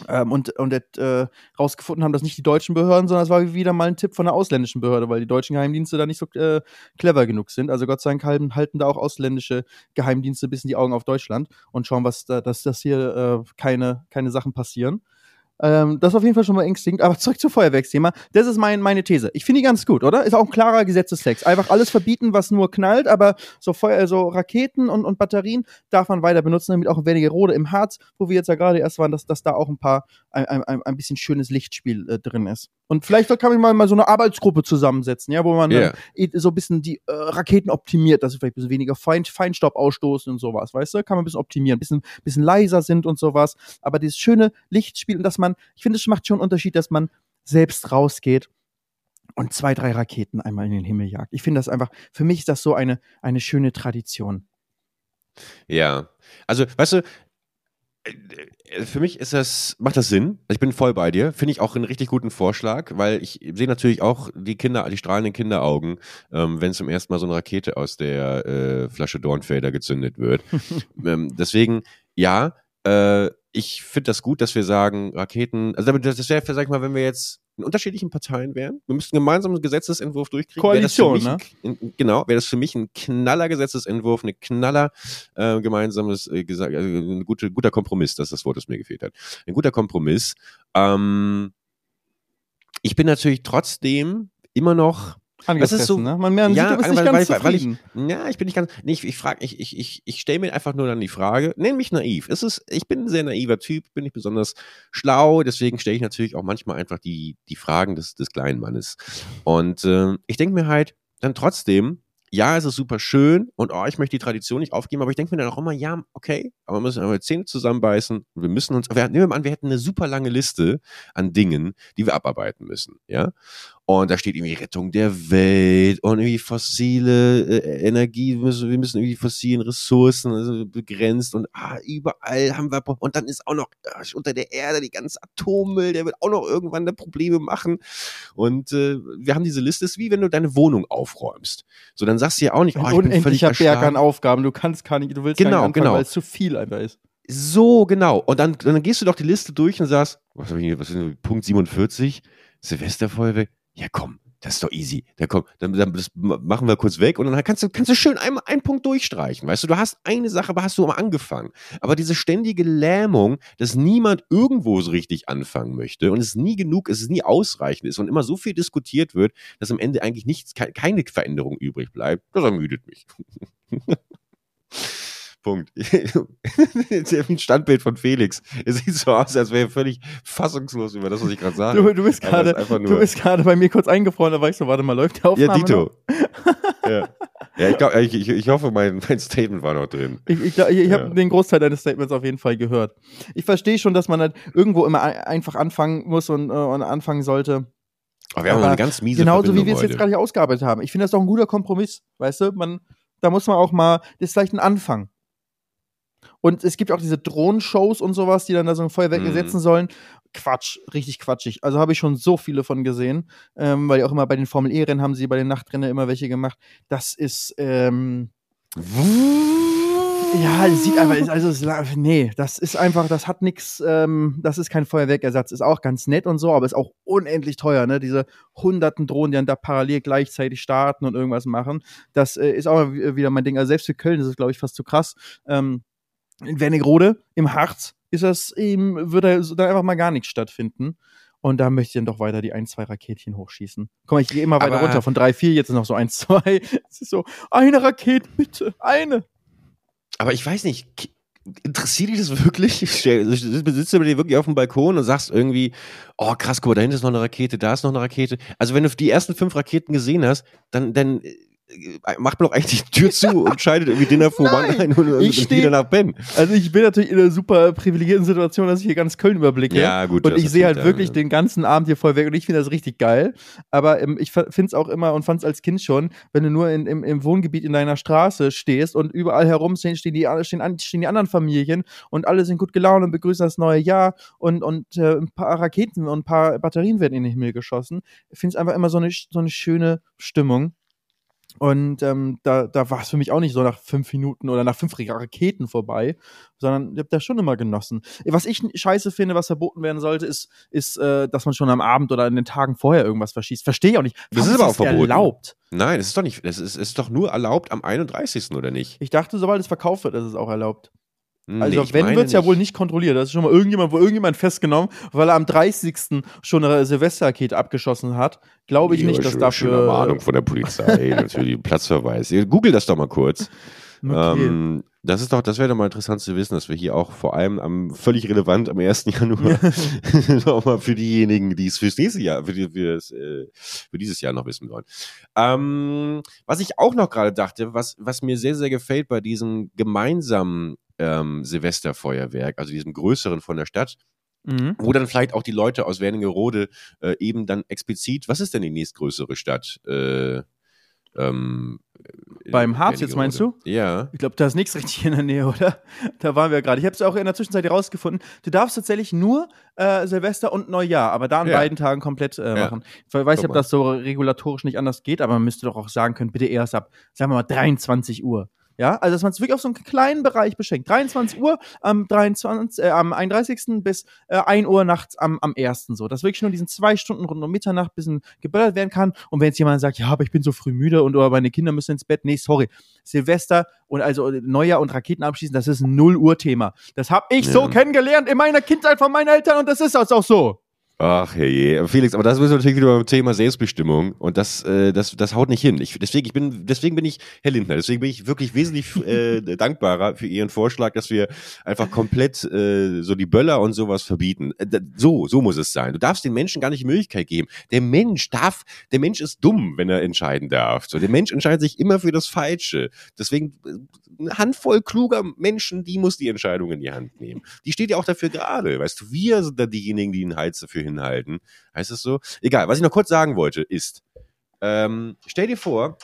Speaker 2: Ähm, und und äh, rausgefunden haben das nicht die deutschen Behörden, sondern es war wieder mal ein Tipp von einer ausländischen Behörde, weil die deutschen Geheimdienste da nicht so äh, clever genug sind. Also Gott sei Dank halten, halten da auch ausländische Geheimdienste ein bisschen die Augen auf Deutschland und schauen, was da, dass, dass hier äh, keine, keine Sachen passieren. Ähm, das ist auf jeden Fall schon mal ängstigend. Aber zurück zum Feuerwerksthema. Das ist mein, meine These. Ich finde die ganz gut, oder? Ist auch ein klarer Gesetzestext. Einfach alles verbieten, was nur knallt, aber so, Feuer, so Raketen und, und Batterien darf man weiter benutzen, damit auch in Wernigerode im Harz, wo wir jetzt ja gerade erst waren, dass, dass da auch ein paar, ein, ein, ein- ein bisschen schönes Lichtspiel äh, drin ist. Und vielleicht kann man mal, mal so eine Arbeitsgruppe zusammensetzen, ja, wo man eh so ein bisschen die äh, Raketen optimiert, dass sie vielleicht ein bisschen weniger Fein, Feinstaub ausstoßen und sowas, weißt du? Kann man ein bisschen optimieren, ein bisschen, bisschen leiser sind und sowas. Aber dieses schöne Lichtspiel und dass man, ich finde, es macht schon einen Unterschied, dass man selbst rausgeht und zwei, drei Raketen einmal in den Himmel jagt. Ich finde das einfach, für mich ist das so eine, eine schöne Tradition.
Speaker 1: Ja. Also, weißt du, für mich ist das, macht das Sinn. Ich bin voll bei dir. Finde ich auch einen richtig guten Vorschlag, weil ich sehe natürlich auch die Kinder, die strahlenden Kinderaugen, ähm, wenn zum ersten Mal so eine Rakete aus der äh, Flasche Dornfelder gezündet wird. <laughs> ähm, deswegen, ja, äh, ich finde das gut, dass wir sagen, Raketen, also damit- das wäre, sag ich mal, wenn wir jetzt in unterschiedlichen Parteien wären, wir müssten gemeinsam einen Gesetzesentwurf durchkriegen.
Speaker 2: Koalition,
Speaker 1: mich ein- Genau, wäre das für mich ein knaller Gesetzesentwurf, eine knaller äh, gemeinsames, äh, gesa- äh, ein gute, guter Kompromiss, das ist das Wort, das mir gefehlt hat. Ein guter Kompromiss. Ähm, ich bin natürlich trotzdem immer noch
Speaker 2: Angefressen,
Speaker 1: so-
Speaker 2: ne? Man, man
Speaker 1: Ja,
Speaker 2: sieht, man ist
Speaker 1: weil-
Speaker 2: nicht ganz
Speaker 1: weil- weil ich- ja, ich bin nicht ganz. Nee, ich, ich frage, ich, ich, ich, ich stelle mir einfach nur dann die Frage, nenn mich naiv. Es ist, ich bin ein sehr naiver Typ, bin nicht besonders schlau, deswegen stelle ich natürlich auch manchmal einfach die, die Fragen des, des kleinen Mannes. Und ähm, ich denke mir halt dann trotzdem, ja, es ist super schön und oh, ich möchte die Tradition nicht aufgeben, aber ich denke mir dann auch immer, ja, okay, aber wir müssen aber Zähne zusammenbeißen und wir müssen uns, wir, nehmen wir mal an, wir hätten eine super lange Liste an Dingen, die wir abarbeiten müssen, ja. Und da steht irgendwie Rettung der Welt und irgendwie fossile äh, Energie, wir müssen, wir müssen irgendwie fossilen Ressourcen also begrenzt und ah, überall haben wir, und dann ist auch noch ach, unter der Erde die ganze Atommüll, der wird auch noch irgendwann da Probleme machen. Und äh, wir haben diese Liste, ist wie wenn du deine Wohnung aufräumst. So, dann sagst du ja auch nicht,
Speaker 2: oh, ich bin völlig Berg an Aufgaben, du kannst gar nicht, du willst
Speaker 1: genau,
Speaker 2: anfangen,
Speaker 1: genau.
Speaker 2: weil es zu viel einfach ist.
Speaker 1: So, genau. Und dann, dann gehst du doch die Liste durch und sagst, was, hab ich hier, was ist denn, Punkt 47, Silvesterfeuerwerk, ja komm, das ist doch easy. Da komm, dann, dann machen wir kurz weg und dann kannst du, kannst du schön einmal einen Punkt durchstreichen. Weißt du, du hast eine Sache, aber hast du mal angefangen. Aber diese ständige Lähmung, dass niemand irgendwo so richtig anfangen möchte und es nie genug, es nie ausreichend ist und immer so viel diskutiert wird, dass am Ende eigentlich nichts, keine Veränderung übrig bleibt, das ermüdet mich. <laughs> Punkt. <laughs> Ein Standbild von Felix. Es sieht so aus, als wäre er völlig fassungslos über das, was ich gerade sage.
Speaker 2: Du, du bist gerade bei mir kurz eingefroren, da war ich so, warte mal, läuft der Aufnahme
Speaker 1: Ja, Dito. <laughs> ja. ja, ich, glaub, ich, ich, hoffe, mein, mein Statement war noch drin.
Speaker 2: Ich, ich, ich, ich
Speaker 1: Ja.
Speaker 2: habe den Großteil deines Statements auf jeden Fall gehört. Ich verstehe schon, dass man halt irgendwo immer ein- einfach anfangen muss und, äh, und anfangen sollte.
Speaker 1: Aber wir haben
Speaker 2: Aber
Speaker 1: eine ganz miese
Speaker 2: Genauso wie
Speaker 1: Verbindung
Speaker 2: wir es jetzt gerade hier ausgearbeitet haben. Ich finde das doch ein guter Kompromiss, weißt du? Man, da muss man auch mal, das ist vielleicht ein Anfang. Und es gibt auch diese Drohnenshows und sowas, die dann da so ein Feuerwerk
Speaker 1: Mhm.
Speaker 2: setzen sollen. Quatsch, richtig quatschig. Also habe ich schon so viele von gesehen, ähm, weil die auch immer bei den Formel E-Rennen haben sie bei den Nachtrennen immer welche gemacht. Das ist, ähm, ja, es sieht einfach, also es, nee, das ist einfach, das hat nichts, ähm, das ist kein Feuerwerkersatz, ist auch ganz nett und so, aber ist auch unendlich teuer, ne? Diese hunderten Drohnen, die dann da parallel gleichzeitig starten und irgendwas machen, das äh, ist auch wi- wieder mein Ding. Also selbst für Köln ist es, glaube ich, fast zu krass. Ähm, in Wernigerode, im Harz, ist das eben, würde so dann einfach mal gar nichts stattfinden. Und da möchte ich dann doch weiter die ein, zwei Raketchen hochschießen. Komm, ich gehe immer weiter
Speaker 1: Aber-
Speaker 2: runter. Von drei, vier, jetzt ist noch so eins, <laughs> zwei. Es ist so, eine Rakete, bitte, eine.
Speaker 1: Aber ich weiß nicht, interessiert dich das wirklich? Sitzt du dir wirklich auf dem Balkon und sagst irgendwie, oh krass, guck mal, da hinten ist noch eine Rakete, da ist noch eine Rakete. Also wenn du die ersten fünf Raketen gesehen hast, dann, dann macht man doch eigentlich die Tür zu und scheidet irgendwie Dinner Mann
Speaker 2: Nein,
Speaker 1: ein und,
Speaker 2: ich
Speaker 1: und wieder nach Ben.
Speaker 2: Also ich bin natürlich in einer super privilegierten Situation, dass ich hier ganz Köln überblicke.
Speaker 1: Ja, gut.
Speaker 2: Und ich sehe halt wirklich
Speaker 1: ja.
Speaker 2: den ganzen Abend hier voll weg und ich finde das richtig geil. Aber ähm, ich finde es auch immer und fand es als Kind schon, wenn du nur in, im, im Wohngebiet in deiner Straße stehst und überall herum stehen, stehen, die, stehen, stehen die anderen Familien und alle sind gut gelaunt und begrüßen das neue Jahr und, und äh, ein paar Raketen und ein paar Batterien werden in den Himmel geschossen. Ich finde es einfach immer so eine, so eine schöne Stimmung. Und ähm, da, da war es für mich auch nicht so nach fünf Minuten oder nach fünf Raketen vorbei, sondern ich habe das schon immer genossen. Was ich scheiße finde, was verboten werden sollte, ist, ist äh, dass man schon am Abend oder in den Tagen vorher irgendwas verschießt. Verstehe ich auch nicht.
Speaker 1: Das
Speaker 2: Warum
Speaker 1: ist aber auch verboten.
Speaker 2: erlaubt.
Speaker 1: Nein, es ist doch nicht, es ist, es ist doch nur erlaubt am 31. oder nicht?
Speaker 2: Ich dachte, sobald es verkauft wird, ist es auch erlaubt.
Speaker 1: Nee,
Speaker 2: Also
Speaker 1: ich
Speaker 2: wenn, wird es ja wohl nicht kontrolliert. Das ist schon mal irgendjemand, wo irgendjemand festgenommen, weil er am 30. schon eine Silvesterrakete abgeschossen hat. Glaube ich
Speaker 1: Ja,
Speaker 2: nicht, dass
Speaker 1: schön-
Speaker 2: dafür.
Speaker 1: Warnung von der Polizei, <laughs> natürlich, Platzverweis. Google das doch mal kurz.
Speaker 2: Okay.
Speaker 1: Ähm, das ist doch, das wäre doch mal interessant zu wissen, dass wir hier auch vor allem am völlig relevant am 1. Januar <laughs> nochmal für diejenigen, die es fürs nächste Jahr, für, die, fürs, äh, für dieses Jahr noch wissen wollen. Ähm, was ich auch noch gerade dachte, was, was mir sehr, sehr gefällt bei diesem gemeinsamen ähm, Silvesterfeuerwerk, also diesem größeren von der Stadt,
Speaker 2: mhm.
Speaker 1: wo dann vielleicht auch die Leute aus Wernigerode äh, eben dann explizit, was ist denn die nächstgrößere Stadt? Äh, ähm, äh,
Speaker 2: Beim Harz jetzt, meinst
Speaker 1: Wernigerode. Ja.
Speaker 2: Ich glaube, da ist nichts richtig in der Nähe, <laughs> oder? Da waren wir gerade. Ich habe es auch in der Zwischenzeit herausgefunden. Du darfst tatsächlich nur äh, Silvester und Neujahr, aber da an
Speaker 1: Ja.
Speaker 2: beiden Tagen komplett äh,
Speaker 1: Ja.
Speaker 2: machen. Ich weiß nicht, ob das so regulatorisch nicht anders geht, aber man müsste doch auch sagen können, bitte erst ab, sagen wir mal, 23 Uhr. Ja, also dass man es wirklich auf so einen kleinen Bereich beschränkt. 23 Uhr am 23, äh, am 31. bis äh, 1 Uhr nachts am, am 1. so. Dass wirklich nur diesen zwei Stunden rund um Mitternacht ein bisschen geböllert werden kann. Und wenn jetzt jemand sagt, ja, aber ich bin so früh müde und oder meine Kinder müssen ins Bett, nee, sorry. Silvester und also Neujahr und Raketen abschießen, das ist ein 0 Uhr Thema. Das habe ich so
Speaker 1: Ja.
Speaker 2: kennengelernt in meiner Kindheit von meinen Eltern und das ist auch so.
Speaker 1: Ach hey, Felix, aber das ist natürlich wieder beim Thema Selbstbestimmung und das, äh, das, das haut nicht hin. Ich, deswegen, ich bin, deswegen bin ich, Herr Lindner, deswegen bin ich wirklich wesentlich <laughs> äh, dankbarer für Ihren Vorschlag, dass wir einfach komplett äh, so die Böller und sowas verbieten. Äh, so, so muss es sein. Du darfst den Menschen gar nicht die Möglichkeit geben. Der Mensch darf, der Mensch ist dumm, wenn er entscheiden darf. So, der Mensch entscheidet sich immer für das Falsche. Deswegen äh, eine Handvoll kluger Menschen, die muss die Entscheidung in die Hand nehmen. Die steht ja auch dafür gerade. Weißt du, wir sind da diejenigen, die den Hals dafür hin hinhalten. Heißt es so? Egal, was ich noch kurz sagen wollte, ist, ähm, stell dir vor,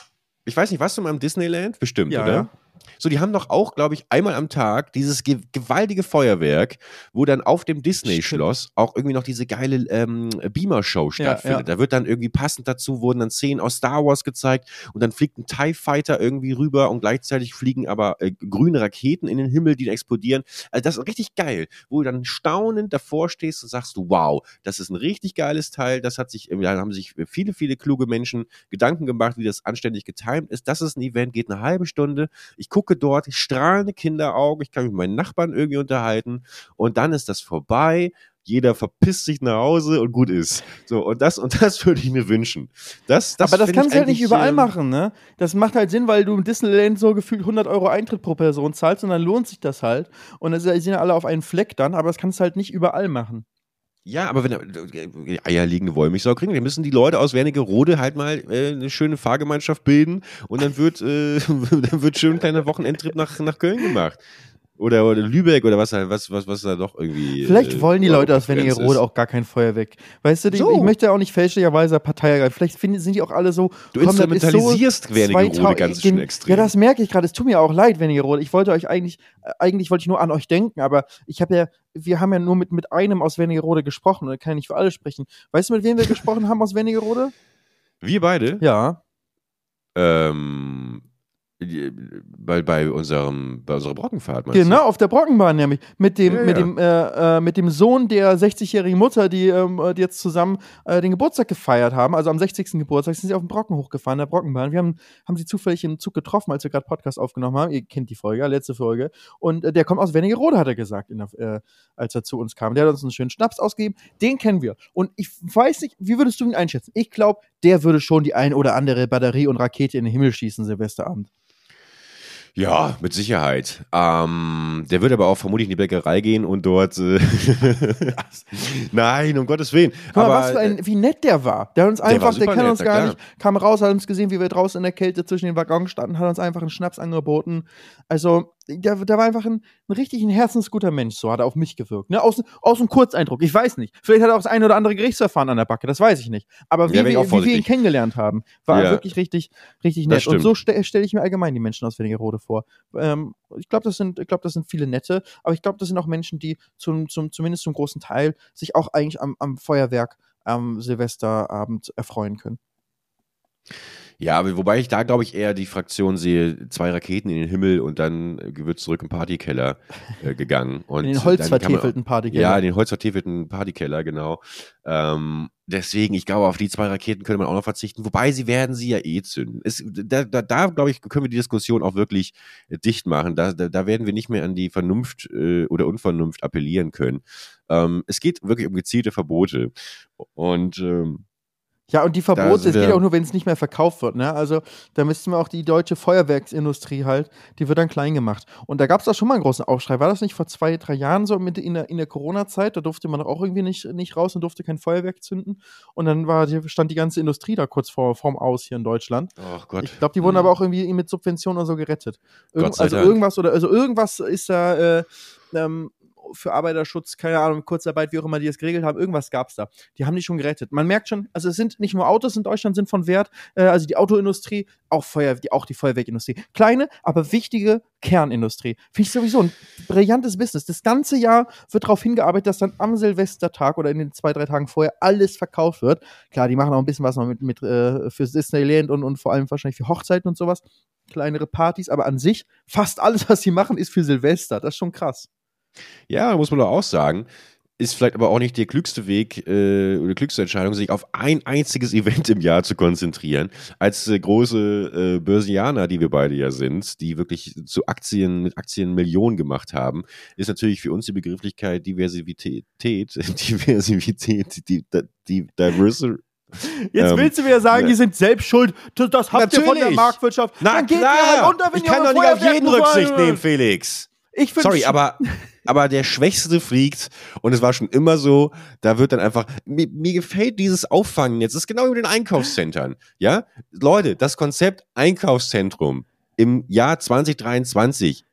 Speaker 1: ich weiß nicht, was du mal im Disneyland? Bestimmt, ja, oder? Ja. So, die haben doch auch, glaube ich, einmal am Tag dieses ge gewaltige Feuerwerk, wo dann auf dem Disney-Schloss auch irgendwie noch diese geile ähm, Beamer-Show stattfindet. Ja, ja. Da wird dann irgendwie passend dazu, wurden dann Szenen aus Star Wars gezeigt und dann fliegt ein TIE Fighter irgendwie rüber und gleichzeitig fliegen aber äh, grüne Raketen in den Himmel, die explodieren. Also das ist richtig geil, wo du dann staunend davor stehst und sagst du, wow, das ist ein richtig geiles Teil, das hat sich, da haben sich viele, viele kluge Menschen Gedanken gemacht, wie das anständig getimt ist. Das ist ein Event, geht eine halbe Stunde. Ich gucke gucke dort, strahlende Kinderaugen, ich kann mich mit meinen Nachbarn irgendwie unterhalten und dann ist das vorbei. Jeder verpisst sich nach Hause und gut ist. So, und das, und das <laughs> würde ich mir wünschen. Das, das
Speaker 2: Aber das kannst du halt nicht überall machen, ne? Das macht halt Sinn, weil du im Disneyland so gefühlt 100 Euro Eintritt pro Person zahlst und dann lohnt sich das halt. Und dann sind ja alle auf einen Fleck dann, aber das kannst du halt nicht überall machen.
Speaker 1: Ja, aber wenn äh, eierlegende Wollmilchsau kriegen, dann müssen die Leute aus Wernigerode halt mal äh, eine schöne Fahrgemeinschaft bilden und dann wird, äh, <laughs> dann wird schön ein kleiner Wochenendtrip nach, nach Köln gemacht. Oder, oder Lübeck oder was, was, was, was da doch irgendwie.
Speaker 2: Vielleicht äh, wollen die Leute aus Wernigerode auch gar kein Feuerwerk. Weißt du, die, so. ich möchte ja auch nicht fälschlicherweise Partei ergreifen. Vielleicht find, sind die auch alle so.
Speaker 1: Du instrumentalisierst so Wernigerode ganz schön extrem.
Speaker 2: Ja, das merke ich gerade. Es tut mir auch leid, Wernigerode. Ich wollte euch eigentlich, äh, eigentlich wollte ich nur an euch denken, aber ich habe ja, wir haben ja nur mit, mit einem aus Wernigerode gesprochen und da kann ich nicht für alle sprechen. Weißt du, mit wem wir gesprochen haben aus Wernigerode?
Speaker 1: Wir beide?
Speaker 2: Ja.
Speaker 1: Ähm, bei, bei, unserem, bei unserer Brockenfahrt.
Speaker 2: Genau, du? auf der Brockenbahn nämlich. Mit dem, ja, mit, ja. Dem, äh, äh, mit dem Sohn der 60-jährigen Mutter, die, ähm, äh, die jetzt zusammen äh, den Geburtstag gefeiert haben. Also am 60. Geburtstag sind sie auf dem Brocken hochgefahren, der Brockenbahn. Wir haben, haben sie zufällig im Zug getroffen, als wir gerade Podcast aufgenommen haben. Ihr kennt die Folge, letzte Folge. Und äh, der kommt aus Wernigerode, hat er gesagt, der, äh, als er zu uns kam. Der hat uns einen schönen Schnaps ausgegeben. Den kennen wir. Und ich weiß nicht, wie würdest du ihn einschätzen? Ich glaube, der würde schon die ein oder andere Batterie und Rakete in den Himmel schießen, Silvesterabend.
Speaker 1: Ja, mit Sicherheit. Ähm, der wird aber auch vermutlich in die Bäckerei gehen und dort. Äh <laughs> Nein, um Gottes Willen.
Speaker 2: Guck aber was für ein, wie nett der war. Der hat uns einfach, der, der kennt uns gar klar. nicht, kam raus, hat uns gesehen, wie wir draußen in der Kälte zwischen den Waggons standen, hat uns einfach einen Schnaps angeboten. Also, der, der war einfach ein, ein richtig ein herzensguter Mensch, so hat er auf mich gewirkt. Ne? Aus, aus einem Kurzeindruck, ich weiß nicht. Vielleicht hat er auch das ein oder andere Gerichtsverfahren an der Backe, das weiß ich nicht. Aber wie, ja, wir, wie wir ihn kennengelernt haben, war ja. er wirklich richtig, richtig nett. Und so ste stelle ich mir allgemein die Menschen aus Wernigerode vor. Ähm, ich glaube, das, sind, glaub, das sind viele nette, aber ich glaube, das sind auch Menschen, die zum, zum, zumindest zum großen Teil sich auch eigentlich am, am Feuerwerk am Silvesterabend erfreuen können.
Speaker 1: Ja, wobei ich da, glaube ich, eher die Fraktion sehe, zwei Raketen in den Himmel und dann wird zurück im Partykeller äh, gegangen. Und
Speaker 2: in den holzvertäfelten Partykeller.
Speaker 1: Ja, in den holzvertäfelten Partykeller, genau. Ähm, deswegen, ich glaube, auf die zwei Raketen könnte man auch noch verzichten, wobei sie werden sie ja eh zünden. Es, da, da, da glaube ich, können wir die Diskussion auch wirklich äh, dicht machen. Da, da, da werden wir nicht mehr an die Vernunft äh, oder Unvernunft appellieren können. Ähm, es geht wirklich um gezielte Verbote. Und ähm,
Speaker 2: ja, und die Verbote, es geht auch nur, wenn es nicht mehr verkauft wird. Ne? Also da müssten wir auch die deutsche Feuerwerksindustrie halt, die wird dann klein gemacht. Und da gab es auch schon mal einen großen Aufschrei. War das nicht vor zwei, drei Jahren so mit in der, in der Corona-Zeit? Da durfte man auch irgendwie nicht, nicht raus und durfte kein Feuerwerk zünden. Und dann war, stand die ganze Industrie da kurz vor, vorm Aus hier in Deutschland.
Speaker 1: Ach Gott.
Speaker 2: Ich glaube, die wurden mhm. aber auch irgendwie mit Subventionen oder so gerettet. Irgend, also Dank. irgendwas oder also irgendwas ist da äh, ähm, für Arbeiterschutz, keine Ahnung, Kurzarbeit, wie auch immer die das geregelt haben, irgendwas gab es da. Die haben die schon gerettet. Man merkt schon, also es sind nicht nur Autos in Deutschland sind von Wert, äh, also die Autoindustrie, auch Feuer, die, auch die Feuerwerkindustrie. Kleine, aber wichtige Kernindustrie. Finde ich sowieso ein brillantes Business. Das ganze Jahr wird darauf hingearbeitet, dass dann am Silvestertag oder in den zwei, drei Tagen vorher alles verkauft wird. Klar, die machen auch ein bisschen was noch mit, mit äh, für Disneyland und, und vor allem wahrscheinlich für Hochzeiten und sowas. Kleinere Partys, aber an sich, fast alles, was sie machen, ist für Silvester. Das ist schon krass.
Speaker 1: Ja, muss man doch auch sagen. ist vielleicht aber auch nicht der klügste Weg äh, oder klügste Entscheidung, sich auf ein einziges <laughs> Event im Jahr zu konzentrieren. Als äh, große äh, Börsianer, die wir beide ja sind, die wirklich zu Aktien mit Aktien Millionen gemacht haben, ist natürlich für uns die Begrifflichkeit Diversität, <laughs> Diversität, die, die, Diverse,
Speaker 2: Jetzt
Speaker 1: Ähm,
Speaker 2: willst du wieder sagen,
Speaker 1: ne.
Speaker 2: die sind selbst schuld. Das, habt ihr von der
Speaker 1: Natürlich.
Speaker 2: Marktwirtschaft.
Speaker 1: Na
Speaker 2: Dann geht
Speaker 1: klar,
Speaker 2: ihr halt unter, wenn
Speaker 1: ich
Speaker 2: ihr
Speaker 1: kann doch nicht auf jeden Rücksicht nehmen, Felix.
Speaker 2: Ich
Speaker 1: Sorry, aber, <laughs> aber der Schwächste fliegt und es war schon immer so, da wird dann einfach, mir, mir gefällt dieses Auffangen jetzt, das ist genau wie mit den Einkaufszentren, ja? Leute, das Konzept Einkaufszentrum im Jahr 2023 fu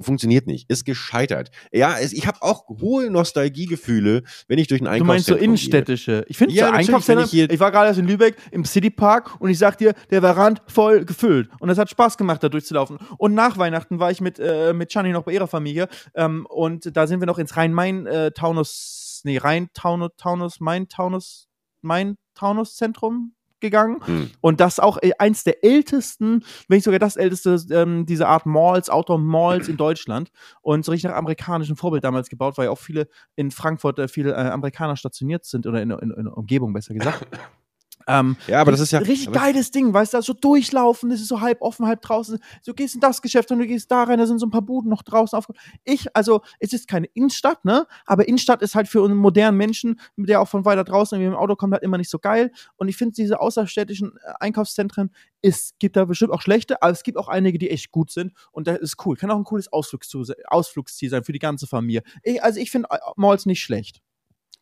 Speaker 1: funktioniert nicht, ist gescheitert. Ja, es, ich habe auch hohe Nostalgiegefühle, wenn ich durch ein
Speaker 2: Du meinst so
Speaker 1: Einkaufszentrum
Speaker 2: innenstädtische. Ich finde
Speaker 1: Ja,
Speaker 2: so Einkaufszentren.
Speaker 1: ich
Speaker 2: Ich, war gerade erst in Lübeck im Citypark und ich sag dir, der war randvoll gefüllt. Und es hat Spaß gemacht, da durchzulaufen. Und nach Weihnachten war ich mit, äh, mit Chani noch bei ihrer Familie. Ähm, und da sind wir noch ins Rhein-Main-Taunus, nee, Rhein-Taunus, Taunus, Main-Taunus, Main-Taunus-Zentrum gegangen.
Speaker 1: Hm.
Speaker 2: Und das auch äh, eins der ältesten, wenn nicht sogar das älteste, ähm, diese Art Malls, Outdoor-Malls in Deutschland. Und so richtig nach amerikanischem Vorbild damals gebaut, weil ja auch viele in Frankfurt äh, viele äh, Amerikaner stationiert sind oder in, in, in der Umgebung besser gesagt. <laughs> Ähm,
Speaker 1: Ja, aber das ist ja.
Speaker 2: richtig geiles Ding, weißt du, da so durchlaufen, das ist so halb offen, halb draußen. Du gehst in das Geschäft und du gehst da rein, da sind so ein paar Buden noch draußen auf. Ich, also, es ist keine Innenstadt, ne? Aber Innenstadt ist halt für einen modernen Menschen, der auch von weiter draußen irgendwie im Auto kommt, halt immer nicht so geil. Und ich finde, diese außerstädtischen äh, Einkaufszentren, es gibt da bestimmt auch schlechte, aber es gibt auch einige, die echt gut sind. Und das ist cool. Kann auch ein cooles Ausflugsziel, Ausflugsziel sein für die ganze Familie. Ich, also, ich finde äh, Malls nicht schlecht.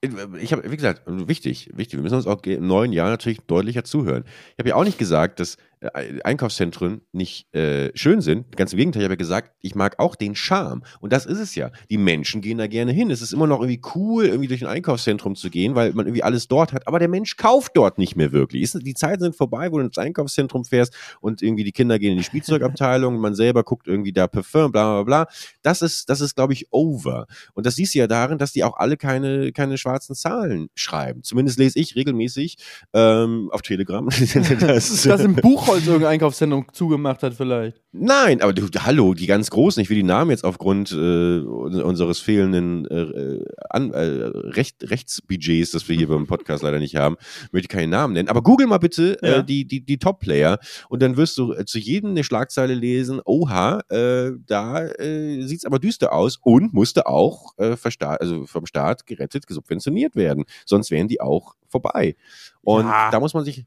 Speaker 1: Ich habe, wie gesagt, wichtig, wichtig. Wir müssen uns auch im neuen Jahr natürlich deutlicher zuhören. Ich habe ja auch nicht gesagt, dass Einkaufszentren nicht äh, schön sind. Ganz im Gegenteil, ich habe ja gesagt, ich mag auch den Charme. Und das ist es ja. Die Menschen gehen da gerne hin. Es ist immer noch irgendwie cool, irgendwie durch ein Einkaufszentrum zu gehen, weil man irgendwie alles dort hat. Aber der Mensch kauft dort nicht mehr wirklich. Ist, die Zeiten sind vorbei, wo du ins Einkaufszentrum fährst und irgendwie die Kinder gehen in die Spielzeugabteilung, man selber guckt irgendwie da Parfum, bla bla bla. Das ist, das ist, glaube ich, over. Und das siehst du ja darin, dass die auch alle keine, keine schwarzen Zahlen schreiben. Zumindest lese ich regelmäßig ähm, auf Telegram. <laughs> das,
Speaker 2: Dass im Buchholz irgendein Einkaufszentrum zugemacht hat, vielleicht.
Speaker 1: Nein, aber du, hallo, die ganz großen, ich will die Namen jetzt aufgrund äh, unseres fehlenden äh, an, äh, Recht, Rechtsbudgets, das wir hier beim Podcast leider nicht haben, möchte ich keine Namen nennen. Aber google mal bitte
Speaker 2: Ja.
Speaker 1: äh, die, die, die Top-Player und dann wirst du äh, zu jedem eine Schlagzeile lesen, oha, äh, da äh, sieht's aber düster aus und musste auch also vom Staat gerettet, subventioniert werden. Sonst wären die auch vorbei. Und
Speaker 2: Ja.
Speaker 1: da muss man sich.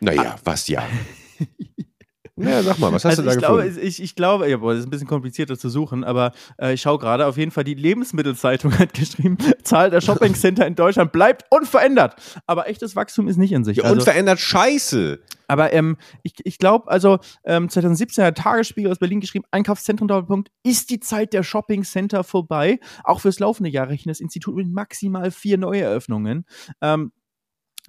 Speaker 1: Naja, was ja. <laughs> naja, sag mal, was hast
Speaker 2: also
Speaker 1: du da
Speaker 2: ich glaube,
Speaker 1: gefunden?
Speaker 2: ich, ich glaube, ja, boah, das ist ein bisschen komplizierter zu suchen, aber äh, ich schaue gerade, auf jeden Fall, die Lebensmittelzeitung <laughs> hat geschrieben, Zahl der Shoppingcenter <laughs> in Deutschland bleibt unverändert. Aber echtes Wachstum ist nicht in sich.
Speaker 1: Ja,
Speaker 2: also,
Speaker 1: unverändert Scheiße.
Speaker 2: aber ähm, ich, ich glaube, also ähm, 2017 hat Tagesspiegel aus Berlin geschrieben, Einkaufszentren, Doppelpunkt, ist die Zeit der Shoppingcenter vorbei? Auch fürs laufende Jahr rechnet das Institut mit maximal vier Neueröffnungen. Ähm,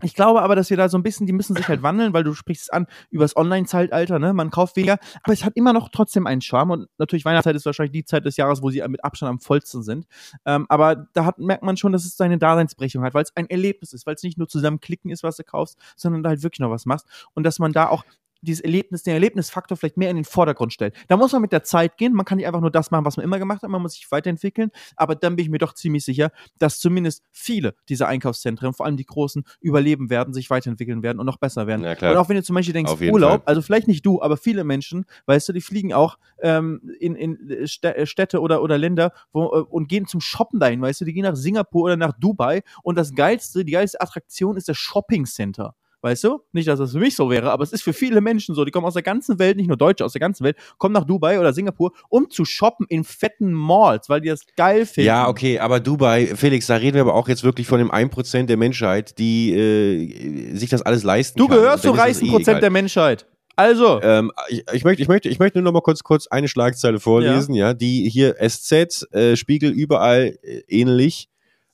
Speaker 2: ich glaube aber, dass wir da so ein bisschen, die müssen sich halt wandeln, weil du sprichst es an über das Online-Zeitalter, ne? Man kauft weniger, aber es hat immer noch trotzdem einen Charme und natürlich Weihnachtszeit ist wahrscheinlich die Zeit des Jahres, wo sie mit Abstand am vollsten sind. Ähm, aber da hat, merkt man schon, dass es seine Daseinsberechtigung hat, weil es ein Erlebnis ist, weil es nicht nur zusammen klicken ist, was du kaufst, sondern da halt wirklich noch was machst und dass man da auch dieses Erlebnis, den Erlebnisfaktor vielleicht mehr in den Vordergrund stellt. Da muss man mit der Zeit gehen. Man kann nicht einfach nur das machen, was man immer gemacht hat. Man muss sich weiterentwickeln. Aber dann bin ich mir doch ziemlich sicher, dass zumindest viele dieser Einkaufszentren, vor allem die großen, überleben werden, sich weiterentwickeln werden und noch besser werden.
Speaker 1: Ja, klar.
Speaker 2: Und auch wenn du zum Beispiel denkst, Urlaub,
Speaker 1: Fall.
Speaker 2: also vielleicht nicht du, aber viele Menschen, weißt du, die fliegen auch ähm, in, in Stä- äh, Städte oder, oder Länder wo, äh, und gehen zum Shoppen dahin, weißt du, die gehen nach Singapur oder nach Dubai und das geilste, die geilste Attraktion ist das Shopping Center. Weißt du? Nicht, dass das für mich so wäre, aber es ist für viele Menschen so. Die kommen aus der ganzen Welt, nicht nur Deutsche, aus der ganzen Welt, kommen nach Dubai oder Singapur, um zu shoppen in fetten Malls, weil die das geil finden.
Speaker 1: Ja, okay, aber Dubai, Felix, da reden wir aber auch jetzt wirklich von dem 1% der Menschheit, die äh, sich das alles leisten
Speaker 2: Du
Speaker 1: kann.
Speaker 2: gehörst
Speaker 1: Und
Speaker 2: zu
Speaker 1: dann ist
Speaker 2: reichsten
Speaker 1: eh
Speaker 2: Prozent
Speaker 1: egal.
Speaker 2: der Menschheit. Also,
Speaker 1: Ähm, ich, ich, möchte, ich, möchte, ich möchte nur noch mal kurz, kurz eine Schlagzeile vorlesen, ja, die hier SZ, äh, Spiegel überall äh, ähnlich.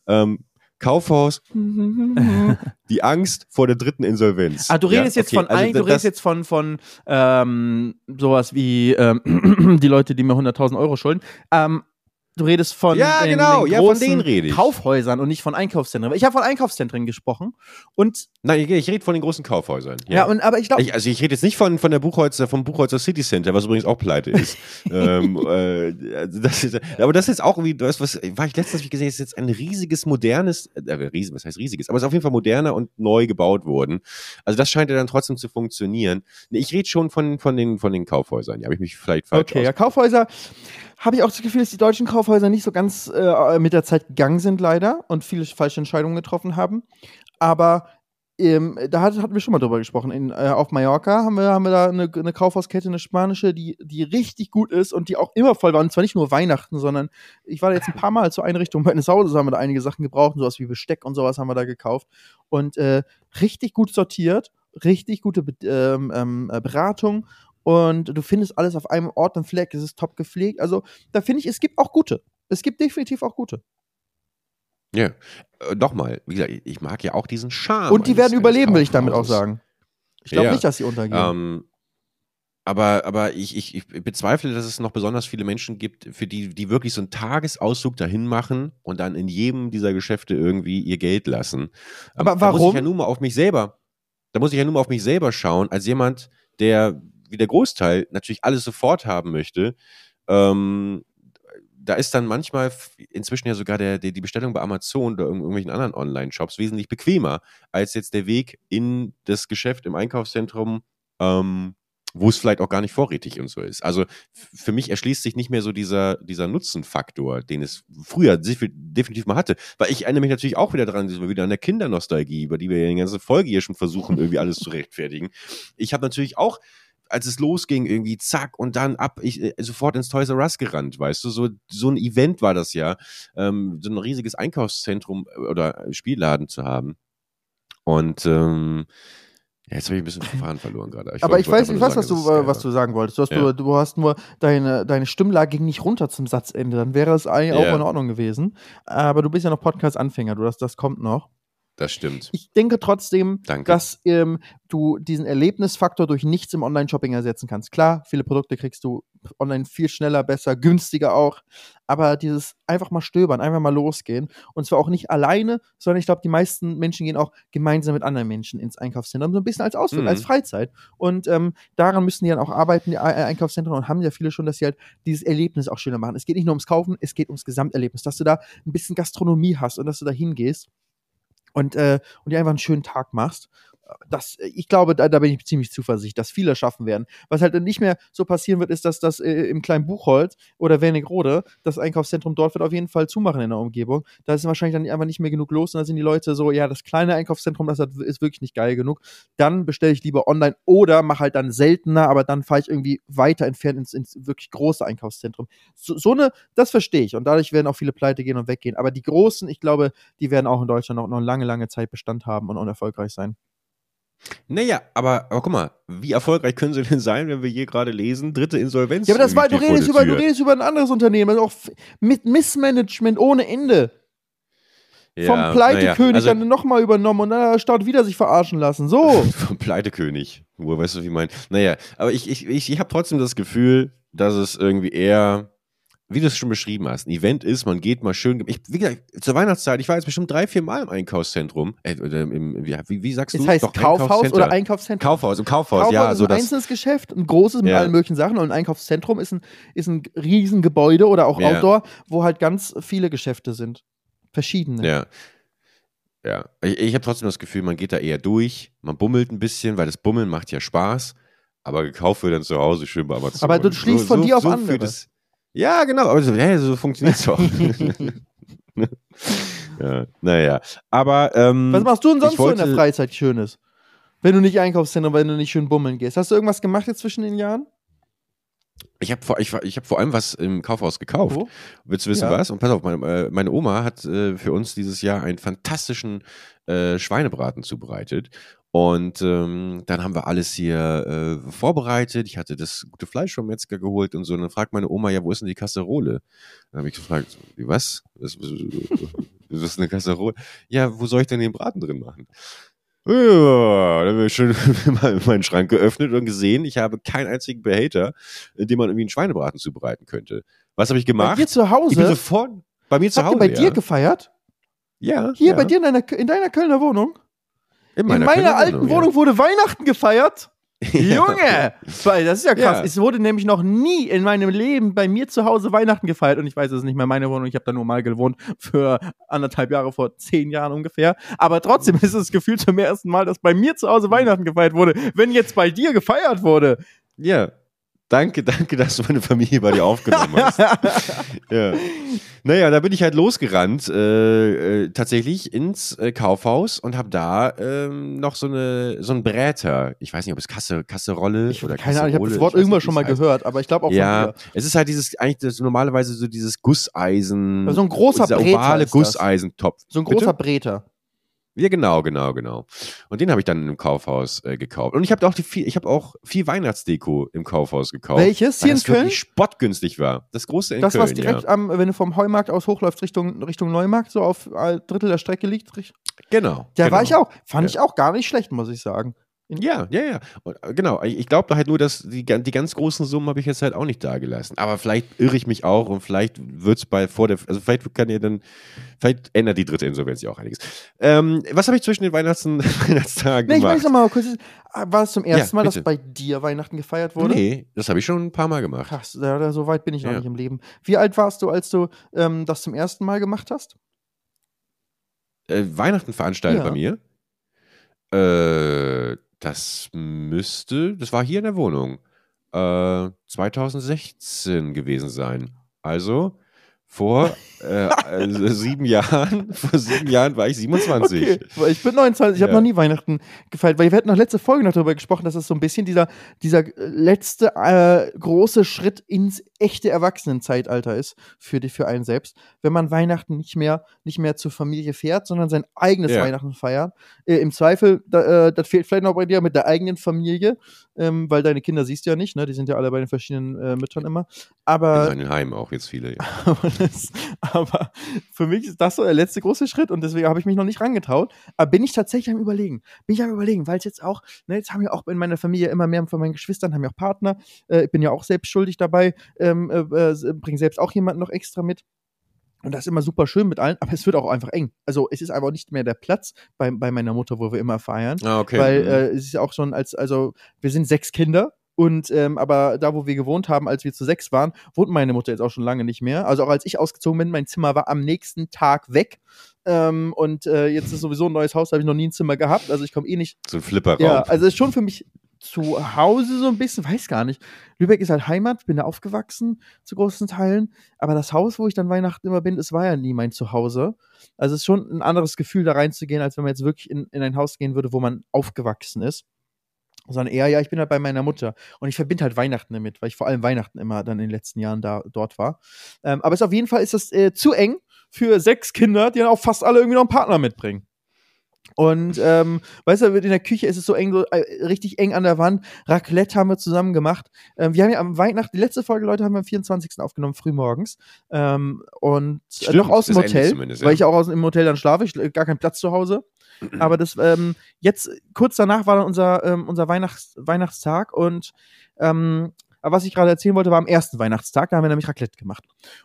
Speaker 1: Ähm, Kaufhaus, <laughs> die Angst vor der dritten Insolvenz.
Speaker 2: Ah, du redest
Speaker 1: ja,
Speaker 2: jetzt
Speaker 1: okay,
Speaker 2: von,
Speaker 1: also
Speaker 2: eigentlich, du redest jetzt von, von ähm, sowas wie ähm, <clears throat> die Leute, die mir 100.000 Euro schulden. Ähm, Du redest von,
Speaker 1: Ja,
Speaker 2: den-
Speaker 1: genau,
Speaker 2: den
Speaker 1: ja, von denen rede ich.
Speaker 2: Kaufhäusern und nicht von Einkaufszentren. Ich habe von Einkaufszentren gesprochen. Und
Speaker 1: Nein, ich, ich rede von den großen Kaufhäusern.
Speaker 2: ja, und aber ich glaube,
Speaker 1: Ich, also ich rede jetzt nicht von, von der Buchholzer, vom Buchholzer City Center, was übrigens auch pleite ist. <laughs> ähm, äh, also das ist aber das ist jetzt auch irgendwie, das was war ich letztens wie gesehen, ist jetzt ein riesiges, modernes, äh, riesig, was heißt riesiges, aber es ist auf jeden Fall moderner und neu gebaut worden. Also das scheint ja dann trotzdem zu funktionieren. Ich rede schon von, von, den, von den Kaufhäusern. Ja, habe ich mich vielleicht falsch
Speaker 2: Okay, ja, Kaufhäuser habe ich auch das Gefühl, dass die deutschen Kaufhäuser nicht so ganz äh, mit der Zeit gegangen sind, leider, und viele falsche Entscheidungen getroffen haben. Aber ähm, da hat, hatten wir schon mal drüber gesprochen. In, äh, auf Mallorca haben wir, haben wir da eine, eine Kaufhauskette, eine spanische, die, die richtig gut ist und die auch immer voll war. Und zwar nicht nur Weihnachten, sondern ich war da jetzt ein paar Mal zur Einrichtung meines Hauses, haben wir da einige Sachen gebraucht, sowas wie Besteck und sowas haben wir da gekauft. Und äh, richtig gut sortiert, richtig gute Be ähm, ähm, äh, Beratung und du findest alles auf einem Ort und Fleck, es ist top gepflegt. Also da finde ich, es gibt auch gute. Es gibt definitiv auch gute.
Speaker 1: Ja. Äh, Nochmal, wie gesagt, ich- mag ja auch diesen Charme.
Speaker 2: und die werden überleben, will ich damit auch sagen. Ich glaube
Speaker 1: Ja.
Speaker 2: nicht, dass sie untergehen.
Speaker 1: Ähm, aber, aber ich, ich, ich bezweifle, dass es noch besonders viele Menschen gibt, für die, die wirklich so einen Tagesausflug dahin machen und dann in jedem dieser Geschäfte irgendwie ihr Geld lassen. Ähm,
Speaker 2: Aber
Speaker 1: Da muss
Speaker 2: warum?
Speaker 1: ich ja nur mal auf mich selber, da muss ich ja nur mal auf mich selber schauen, als jemand, der wie der Großteil natürlich alles sofort haben möchte. Ähm, da ist dann manchmal inzwischen ja sogar der, der, die Bestellung bei Amazon oder irgendw- irgendwelchen anderen Online-Shops wesentlich bequemer als jetzt der Weg in das Geschäft im Einkaufszentrum, ähm, wo es vielleicht auch gar nicht vorrätig und so ist. Also für mich erschließt sich nicht mehr so dieser, dieser Nutzenfaktor, den es früher defi- definitiv mal hatte. Weil ich erinnere mich natürlich auch wieder dran, wieder an der Kindernostalgie, über die wir ja die ganze Folge hier schon versuchen, irgendwie alles zu rechtfertigen. Ich habe natürlich auch als es losging, irgendwie zack und dann ab, ich äh, sofort ins Toys R Us gerannt, weißt du, so, so ein Event war das ja, ähm, so ein riesiges Einkaufszentrum äh, oder Spielladen zu haben. Und ähm, ja, jetzt habe ich ein bisschen den Faden verloren gerade.
Speaker 2: aber
Speaker 1: wollte-
Speaker 2: ich weiß, ich weiß,
Speaker 1: nur
Speaker 2: was du,
Speaker 1: sagen, dass
Speaker 2: äh, was du sagen wolltest. Du hast,
Speaker 1: Ja.
Speaker 2: nur, du hast nur, deine, deine Stimmlage ging nicht runter zum Satzende. Dann wäre es eigentlich
Speaker 1: Ja.
Speaker 2: auch in Ordnung gewesen. Aber du bist ja noch Podcast-Anfänger. Du, das, das kommt noch.
Speaker 1: Das stimmt.
Speaker 2: Ich denke trotzdem,
Speaker 1: Danke.
Speaker 2: dass ähm, du diesen Erlebnisfaktor durch nichts im Online-Shopping ersetzen kannst. Klar, viele Produkte kriegst du online viel schneller, besser, günstiger auch. Aber dieses einfach mal stöbern, einfach mal losgehen. Und zwar auch nicht alleine, sondern ich glaube, die meisten Menschen gehen auch gemeinsam mit anderen Menschen ins Einkaufszentrum, so ein bisschen als Ausflug,
Speaker 1: Mhm.
Speaker 2: als Freizeit. Und ähm, daran müssen die dann auch arbeiten, die Ei- Einkaufszentren, und haben ja viele schon, dass sie halt dieses Erlebnis auch schöner machen. Es geht nicht nur ums Kaufen, es geht ums Gesamterlebnis, dass du da ein bisschen Gastronomie hast und dass du da hingehst und, äh, und dir einfach einen schönen Tag machst. Das, äh, ich glaube, da, da bin ich ziemlich zuversichtlich, dass viele schaffen werden. Was halt dann nicht mehr so passieren wird, ist, dass das äh, im kleinen Buchholz oder Wernigerode, das Einkaufszentrum dort wird auf jeden Fall zumachen in der Umgebung. Da ist wahrscheinlich dann einfach nicht mehr genug los und da sind die Leute so, ja, das kleine Einkaufszentrum, das ist wirklich nicht geil genug. Dann bestelle ich lieber online oder mache halt dann seltener, aber dann fahre ich irgendwie weiter entfernt ins, ins wirklich große Einkaufszentrum. So, so eine, das verstehe ich und dadurch werden auch viele pleite gehen und weggehen. Aber die großen, ich glaube, die werden auch in Deutschland noch, noch lange, lange Zeit Bestand haben und, und erfolgreich sein.
Speaker 1: Naja, aber, aber guck mal, wie erfolgreich können sie denn sein, wenn wir hier gerade lesen, dritte Insolvenz?
Speaker 2: Ja, aber das war, du redest, über, du redest über ein anderes Unternehmen, also auch mit Missmanagement ohne Ende. Vom
Speaker 1: Ja,
Speaker 2: Pleitekönig
Speaker 1: naja, also,
Speaker 2: dann nochmal übernommen und dann hat der Staat wieder sich verarschen lassen. So. <laughs>
Speaker 1: Vom Pleitekönig. Wo, weißt du, wie ich meine? Naja, aber ich, ich, ich, ich habe trotzdem das Gefühl, dass es irgendwie eher, wie du es schon beschrieben hast, ein Event ist, man geht mal schön. Ich, wie gesagt, zur Weihnachtszeit, ich war jetzt bestimmt drei, vier Mal im Einkaufszentrum. Äh, im, wie, wie, sagst du?
Speaker 2: Es heißt
Speaker 1: Doch,
Speaker 2: Kaufhaus oder Einkaufszentrum.
Speaker 1: Kaufhaus, im Kaufhaus,
Speaker 2: Kaufhaus
Speaker 1: ja,
Speaker 2: ist
Speaker 1: so
Speaker 2: ein
Speaker 1: das.
Speaker 2: einzelnes Geschäft, ein großes mit
Speaker 1: Ja.
Speaker 2: allen möglichen Sachen und ein Einkaufszentrum ist ein, ist ein Riesengebäude oder auch
Speaker 1: Ja.
Speaker 2: Outdoor, wo halt ganz viele Geschäfte sind. Verschiedene.
Speaker 1: Ja. Ja. Ich, ich habe trotzdem das Gefühl, man geht da eher durch, man bummelt ein bisschen, weil das Bummeln macht ja Spaß, aber gekauft wird dann zu Hause schön bei Amazon.
Speaker 2: Aber du schließt von dir auf andere.
Speaker 1: fühlt es- ja, genau, aber so, ja, so funktioniert es auch. <laughs> ja, naja. Aber ähm,
Speaker 2: Was machst du denn sonst
Speaker 1: ich
Speaker 2: so in der
Speaker 1: wollte-
Speaker 2: Freizeit Schönes? Wenn du nicht Einkaufszentrum, wenn du nicht schön bummeln gehst. Hast du irgendwas gemacht jetzt zwischen den Jahren?
Speaker 1: ich habe vor, ich, ich hab vor allem was im Kaufhaus gekauft.
Speaker 2: Wo?
Speaker 1: Willst du wissen,
Speaker 2: Ja.
Speaker 1: was? Und pass auf, meine, äh, meine Oma hat äh, für uns dieses Jahr einen fantastischen äh, Schweinebraten zubereitet. Und ähm, dann haben wir alles hier äh, vorbereitet. Ich hatte das gute Fleisch vom Metzger geholt und so. Und dann fragt meine Oma, ja, wo ist denn die Kasserole? Dann habe ich gefragt, wie, was? Was, was ist eine Kasserole? Ja, wo soll ich denn den Braten drin machen? Ja, dann habe ich schon <laughs> mal meinen Schrank geöffnet und gesehen, ich habe keinen einzigen Behälter, in dem man irgendwie einen Schweinebraten zubereiten könnte. Was habe ich
Speaker 2: Bei
Speaker 1: gemacht?
Speaker 2: dir zu
Speaker 1: ich bin
Speaker 2: Hause?
Speaker 1: sofort bei mir zu
Speaker 2: Habt
Speaker 1: Hause.
Speaker 2: ihr bei dir
Speaker 1: ja.
Speaker 2: gefeiert?
Speaker 1: Ja.
Speaker 2: Hier
Speaker 1: ja.
Speaker 2: bei dir in deiner, in deiner Kölner Wohnung?
Speaker 1: In
Speaker 2: in meiner alten
Speaker 1: ja.
Speaker 2: Wohnung wurde Weihnachten gefeiert? <laughs>
Speaker 1: Ja.
Speaker 2: Junge! Weil Das ist ja krass.
Speaker 1: Ja.
Speaker 2: Es wurde nämlich noch nie in meinem Leben bei mir zu Hause Weihnachten gefeiert. Und ich weiß, es ist nicht mehr meine Wohnung. Ich habe da nur mal gewohnt für anderthalb Jahre, vor zehn Jahren ungefähr. Aber trotzdem ist es gefühlt zum ersten Mal, dass bei mir zu Hause Weihnachten gefeiert wurde. Wenn jetzt bei dir gefeiert wurde.
Speaker 1: Ja. Danke, danke, dass du meine Familie bei dir aufgenommen hast. <laughs> ja. Naja, da bin ich halt losgerannt, äh, äh, tatsächlich ins äh, Kaufhaus und habe da ähm, noch so, eine, so einen Bräter. Ich weiß nicht, ob es Kasse, Kasserolle
Speaker 2: Ich,
Speaker 1: oder
Speaker 2: keine Ahnung, ich habe das Wort irgendwann schon mal
Speaker 1: heißt.
Speaker 2: gehört, aber ich glaube auch
Speaker 1: Ja, es ist halt dieses, eigentlich das, normalerweise so dieses Gusseisen.
Speaker 2: So ein großer Breter
Speaker 1: ovale. Gusseisentopf.
Speaker 2: So ein
Speaker 1: Bitte?
Speaker 2: großer Breter.
Speaker 1: Ja, genau, genau, genau. Und den habe ich dann im Kaufhaus äh, gekauft. Und ich habe auch die viel, ich habe auch viel Weihnachtsdeko im Kaufhaus gekauft.
Speaker 2: Welches? Hier in
Speaker 1: das
Speaker 2: Köln?
Speaker 1: spottgünstig war. Das große in
Speaker 2: Das,
Speaker 1: Köln,
Speaker 2: was direkt
Speaker 1: ja.
Speaker 2: am, wenn du vom Heumarkt aus hochläufst Richtung, Richtung Neumarkt, so auf ein Drittel der Strecke liegt.
Speaker 1: Genau.
Speaker 2: Da
Speaker 1: genau.
Speaker 2: war ich auch. Fand
Speaker 1: Ja.
Speaker 2: ich auch gar nicht schlecht, muss ich sagen.
Speaker 1: Ja, ja, ja. Und, äh, genau. Ich, ich glaube halt nur, dass die, die ganz großen Summen habe ich jetzt halt auch nicht da gelassen. Aber vielleicht irre ich mich auch und vielleicht wird es bei vor der, also vielleicht kann ihr dann, vielleicht ändert die dritte Insolvenz ja auch einiges. Ähm, was habe ich zwischen den Weihnachts <laughs> Weihnachtstagen
Speaker 2: Nee, ich
Speaker 1: gemacht?
Speaker 2: weiß noch mal kurz. War es zum ersten
Speaker 1: Ja,
Speaker 2: Mal, dass bei dir Weihnachten gefeiert wurde?
Speaker 1: nee, das habe ich schon ein paar Mal gemacht.
Speaker 2: Krass, da, so weit bin ich noch
Speaker 1: Ja.
Speaker 2: nicht im Leben. Wie alt warst du, als du ähm, das zum ersten Mal gemacht hast?
Speaker 1: Äh, Weihnachten veranstaltet bei mir. Äh, das müsste, das war hier in der Wohnung, äh, 2016 gewesen sein. Also vor äh, äh, <laughs> sieben Jahren, <laughs> vor sieben Jahren war ich 27.
Speaker 2: Okay, ich bin 29, ich habe
Speaker 1: Ja.
Speaker 2: noch nie Weihnachten gefeiert, weil wir hatten noch letzte Folge noch darüber gesprochen, dass es so ein bisschen dieser, dieser letzte äh, große Schritt ins echte Erwachsenenzeitalter ist für, die, für einen selbst, wenn man Weihnachten nicht mehr, nicht mehr zur Familie fährt, sondern sein eigenes
Speaker 1: Ja.
Speaker 2: Weihnachten feiert. Äh, Im Zweifel, da, äh, das fehlt vielleicht noch bei dir mit der eigenen Familie, ähm, weil deine Kinder siehst du ja nicht, ne? die sind ja alle bei den verschiedenen äh, Müttern immer. Aber
Speaker 1: In Heimen auch jetzt viele. Ja. <laughs>
Speaker 2: aber, das, aber für mich ist das so der letzte große Schritt und deswegen habe ich mich noch nicht rangetraut. Aber bin ich tatsächlich am Überlegen. Bin ich am Überlegen, weil es jetzt auch, ne, jetzt haben wir auch in meiner Familie immer mehr von meinen Geschwistern, haben ja auch Partner. Äh, ich bin ja auch selbst schuldig dabei, ähm, äh, äh, bringe selbst auch jemanden noch extra mit. Und das ist immer super schön mit allen, aber es wird auch einfach eng. Also es ist einfach nicht mehr der Platz bei, bei meiner Mutter, wo wir immer feiern.
Speaker 1: Ah, okay.
Speaker 2: Weil
Speaker 1: Mhm.
Speaker 2: äh, es ist ja auch schon als, also wir sind sechs Kinder und ähm, aber da, wo wir gewohnt haben, als wir zu sechs waren, wohnt meine Mutter jetzt auch schon lange nicht mehr. Also auch als ich ausgezogen bin, mein Zimmer war am nächsten Tag weg. Ähm, und äh, jetzt ist sowieso ein neues Haus, da habe ich noch nie ein Zimmer gehabt. Also ich komme eh nicht.
Speaker 1: so ein Flipperraum.
Speaker 2: Ja, also ist schon für mich zu Hause so ein bisschen, weiß gar nicht. Lübeck ist halt Heimat, bin da aufgewachsen zu großen Teilen. Aber das Haus, wo ich dann Weihnachten immer bin, es war ja nie mein Zuhause. Also es ist schon ein anderes Gefühl, da reinzugehen, als wenn man jetzt wirklich in, in ein Haus gehen würde, wo man aufgewachsen ist. Sondern eher, ja, ich bin halt bei meiner Mutter. Und ich verbinde halt Weihnachten damit, weil ich vor allem Weihnachten immer dann in den letzten Jahren da dort war. Ähm, aber es auf jeden Fall ist das äh, zu eng für sechs Kinder, die dann auch fast alle irgendwie noch einen Partner mitbringen. Und ähm, weißt du, in der Küche ist es so eng, so äh, richtig eng an der Wand. Raclette haben wir zusammen gemacht. Ähm, wir haben ja am Weihnachten, die letzte Folge, Leute, haben wir am 24. aufgenommen, frühmorgens. Ähm, und äh,
Speaker 1: Stimmt,
Speaker 2: noch aus dem Hotel,
Speaker 1: ja.
Speaker 2: weil ich auch aus, im Hotel dann schlafe. Ich äh, gar keinen Platz zu Hause. Aber das, ähm, jetzt, kurz danach war dann unser, ähm, unser Weihnachts Weihnachtstag und ähm, aber was ich gerade erzählen wollte, war am ersten Weihnachtstag, da haben wir nämlich Raclette gemacht.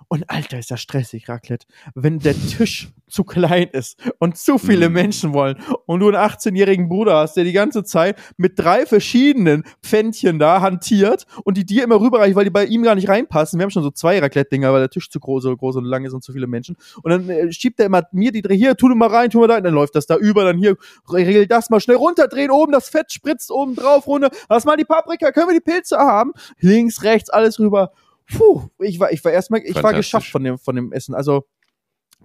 Speaker 2: Und Alter, ist das stressig, Raclette. Wenn der Tisch zu klein ist und zu viele
Speaker 1: Mhm.
Speaker 2: Menschen wollen und du einen 18-jährigen Bruder hast, der die ganze Zeit mit drei verschiedenen Pfännchen da hantiert und die dir immer rüberreichen, weil die bei ihm gar nicht reinpassen. Wir haben schon so zwei Raclette-Dinger, weil der Tisch zu groß, so groß und lang ist und zu viele Menschen. Und dann äh, schiebt er immer mir die, hier, tu du mal rein, tu mal da, und dann läuft das da über, dann hier, regel das mal schnell runterdrehen, oben das Fett spritzt oben drauf, runter, lass mal die Paprika, können wir die Pilze haben? Links, rechts, alles rüber. Puh, ich war, ich war erstmal, ich war geschafft von dem, von dem Essen. Also,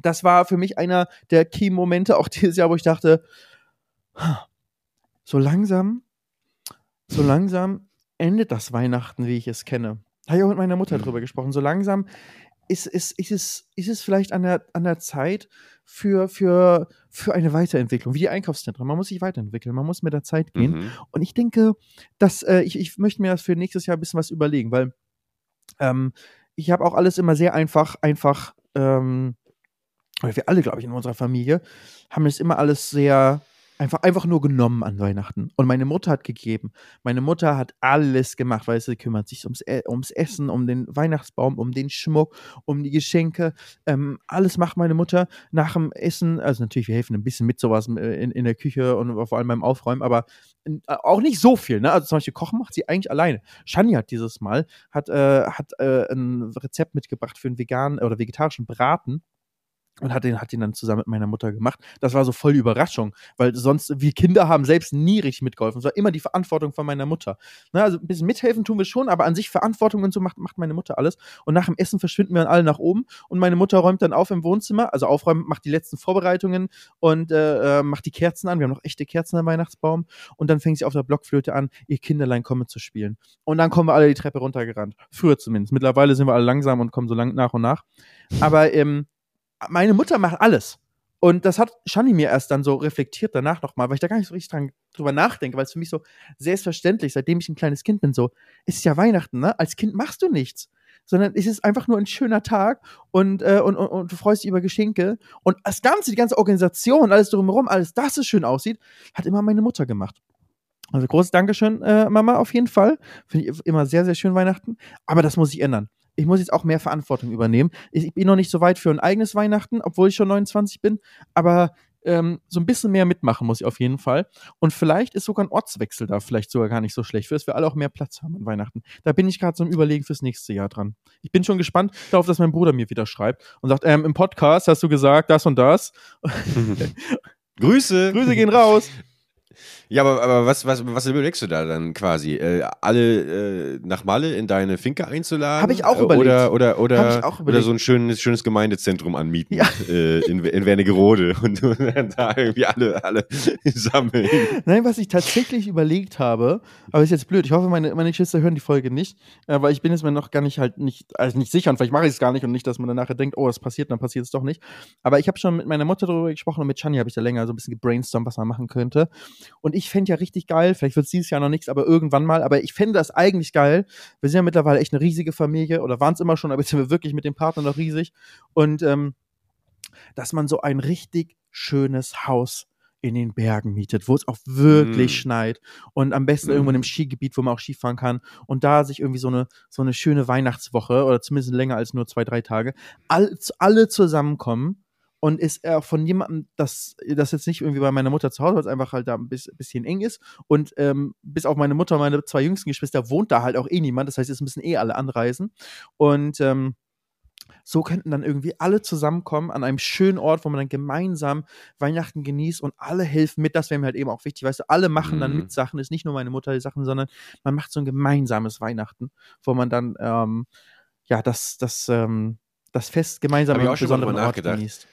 Speaker 2: das war für mich einer der Key-Momente, auch <laughs> dieses Jahr, wo ich dachte, so langsam, so langsam endet das Weihnachten, wie ich es kenne. Da habe ich auch mit meiner Mutter
Speaker 1: Mhm.
Speaker 2: drüber gesprochen. So langsam ist, ist, ist, es, ist es vielleicht an der, an der Zeit für, für, für eine Weiterentwicklung, wie die Einkaufszentren. Man muss sich weiterentwickeln, man muss mit der Zeit gehen.
Speaker 1: Mhm.
Speaker 2: Und ich denke, dass äh, ich, ich möchte mir das für nächstes Jahr ein bisschen was überlegen, weil ähm, ich habe auch alles immer sehr einfach, einfach, ähm, wir alle, glaube ich, in unserer Familie, haben es immer alles sehr, Einfach, einfach nur genommen an Weihnachten. Und meine Mutter hat gegeben. Meine Mutter hat alles gemacht, weil sie kümmert sich ums, e ums Essen, um den Weihnachtsbaum, um den Schmuck, um die Geschenke. Ähm, alles macht meine Mutter nach dem Essen. Also natürlich, wir helfen ein bisschen mit sowas äh, in, in der Küche und vor allem beim Aufräumen, aber äh, auch nicht so viel. Ne? Also zum Beispiel Kochen macht sie eigentlich alleine. Shani hat dieses Mal hat, äh, hat äh, ein Rezept mitgebracht für einen veganen oder vegetarischen Braten und hat den, hat den dann zusammen mit meiner Mutter gemacht. Das war so voll die Überraschung, weil sonst, wir Kinder haben selbst nie richtig mitgeholfen. Es war immer die Verantwortung von meiner Mutter. Na, also ein bisschen mithelfen tun wir schon, aber an sich Verantwortung und so macht, macht meine Mutter alles. Und nach dem Essen verschwinden wir dann alle nach oben und meine Mutter räumt dann auf im Wohnzimmer, also aufräumen, macht die letzten Vorbereitungen und äh, äh macht die Kerzen an. Wir haben noch echte Kerzen am Weihnachtsbaum. Und dann fängt sie auf der Blockflöte an, ihr Kinderlein komme zu spielen. Und dann kommen wir alle die Treppe runtergerannt. Früher zumindest. Mittlerweile sind wir alle langsam und kommen so lang nach und nach. Aber ähm, meine Mutter macht alles. Und das hat Shani mir erst dann so reflektiert danach nochmal, weil ich da gar nicht so richtig dran, drüber nachdenke, weil es für mich so selbstverständlich, seitdem ich ein kleines Kind bin, so, es ist ja Weihnachten, ne? Als Kind machst du nichts. Sondern es ist einfach nur ein schöner Tag und, äh, und, und, und, du freust dich über Geschenke. Und das Ganze, die ganze Organisation, alles drumherum, alles, dass es schön aussieht, hat immer meine Mutter gemacht. Also großes Dankeschön, äh, Mama, auf jeden Fall. Finde ich immer sehr, sehr schön Weihnachten. Aber das muss ich ändern ich muss jetzt auch mehr Verantwortung übernehmen. Ich, ich, bin noch nicht so weit für ein eigenes Weihnachten, obwohl ich schon 29 bin, aber ähm, so ein bisschen mehr mitmachen muss ich auf jeden Fall. Und vielleicht ist sogar ein Ortswechsel da vielleicht sogar gar nicht so schlecht, für dass wir alle auch mehr Platz haben an Weihnachten. Da bin ich gerade so im Überlegen fürs nächste Jahr dran. Ich bin schon gespannt darauf, dass mein Bruder mir wieder schreibt und sagt, ähm, im Podcast hast du gesagt das und das. <laughs>
Speaker 1: Grüße.
Speaker 2: Grüße gehen raus. <laughs>
Speaker 1: Ja, aber, aber was, was, was überlegst du da dann quasi? Äh, alle äh, nach Malle in deine Finke einzuladen?
Speaker 2: Habe ich auch überlegt.
Speaker 1: Oder, oder, oder, oder so ein schönes, schönes Gemeindezentrum anmieten ja. äh, in, in Wernigerode und, <laughs> und dann da irgendwie alle, alle <laughs> sammeln.
Speaker 2: Nein, was ich tatsächlich überlegt habe, aber ist jetzt blöd, ich hoffe, meine, meine Geschwister hören die Folge nicht, äh, weil ich bin jetzt mir noch gar nicht halt nicht, also nicht sicher und vielleicht mache ich es gar nicht und nicht, dass man dann nachher denkt, oh, es passiert, dann passiert es doch nicht. Aber ich habe schon mit meiner Mutter darüber gesprochen und mit Chani habe ich da länger so ein bisschen gebrainstormt, was man machen könnte. Und ich fände ja richtig geil, vielleicht wird es dieses Jahr noch nichts, aber irgendwann mal, aber ich fände das eigentlich geil. Wir sind ja mittlerweile echt eine riesige Familie oder waren es immer schon, aber jetzt sind wir wirklich mit dem Partner noch riesig. Und ähm, dass man so ein richtig schönes Haus in den Bergen mietet, wo es auch wirklich mm. schneit und am besten mm. irgendwo in einem Skigebiet, wo man auch Skifahren kann und da sich irgendwie so eine so eine schöne Weihnachtswoche oder zumindest länger als nur zwei drei Tage all, alle zusammenkommen und ist er von jemandem, das, das jetzt nicht irgendwie bei meiner Mutter zu Hause, weil es einfach halt da ein bisschen eng ist. Und ähm, bis auf meine Mutter und meine zwei jüngsten Geschwister wohnt da halt auch eh niemand. Das heißt, es müssen eh alle anreisen. Und ähm, so könnten dann irgendwie alle zusammenkommen an einem schönen Ort, wo man dann gemeinsam Weihnachten genießt und alle helfen mit. Das wäre mir halt eben auch wichtig. Weißt du, alle machen dann mit mhm. Sachen. Ist nicht nur meine Mutter die Sachen, sondern man macht so ein gemeinsames Weihnachten, wo man dann ähm, ja das, das, ähm, das Fest gemeinsam
Speaker 1: an einem besonderen Ort genießt.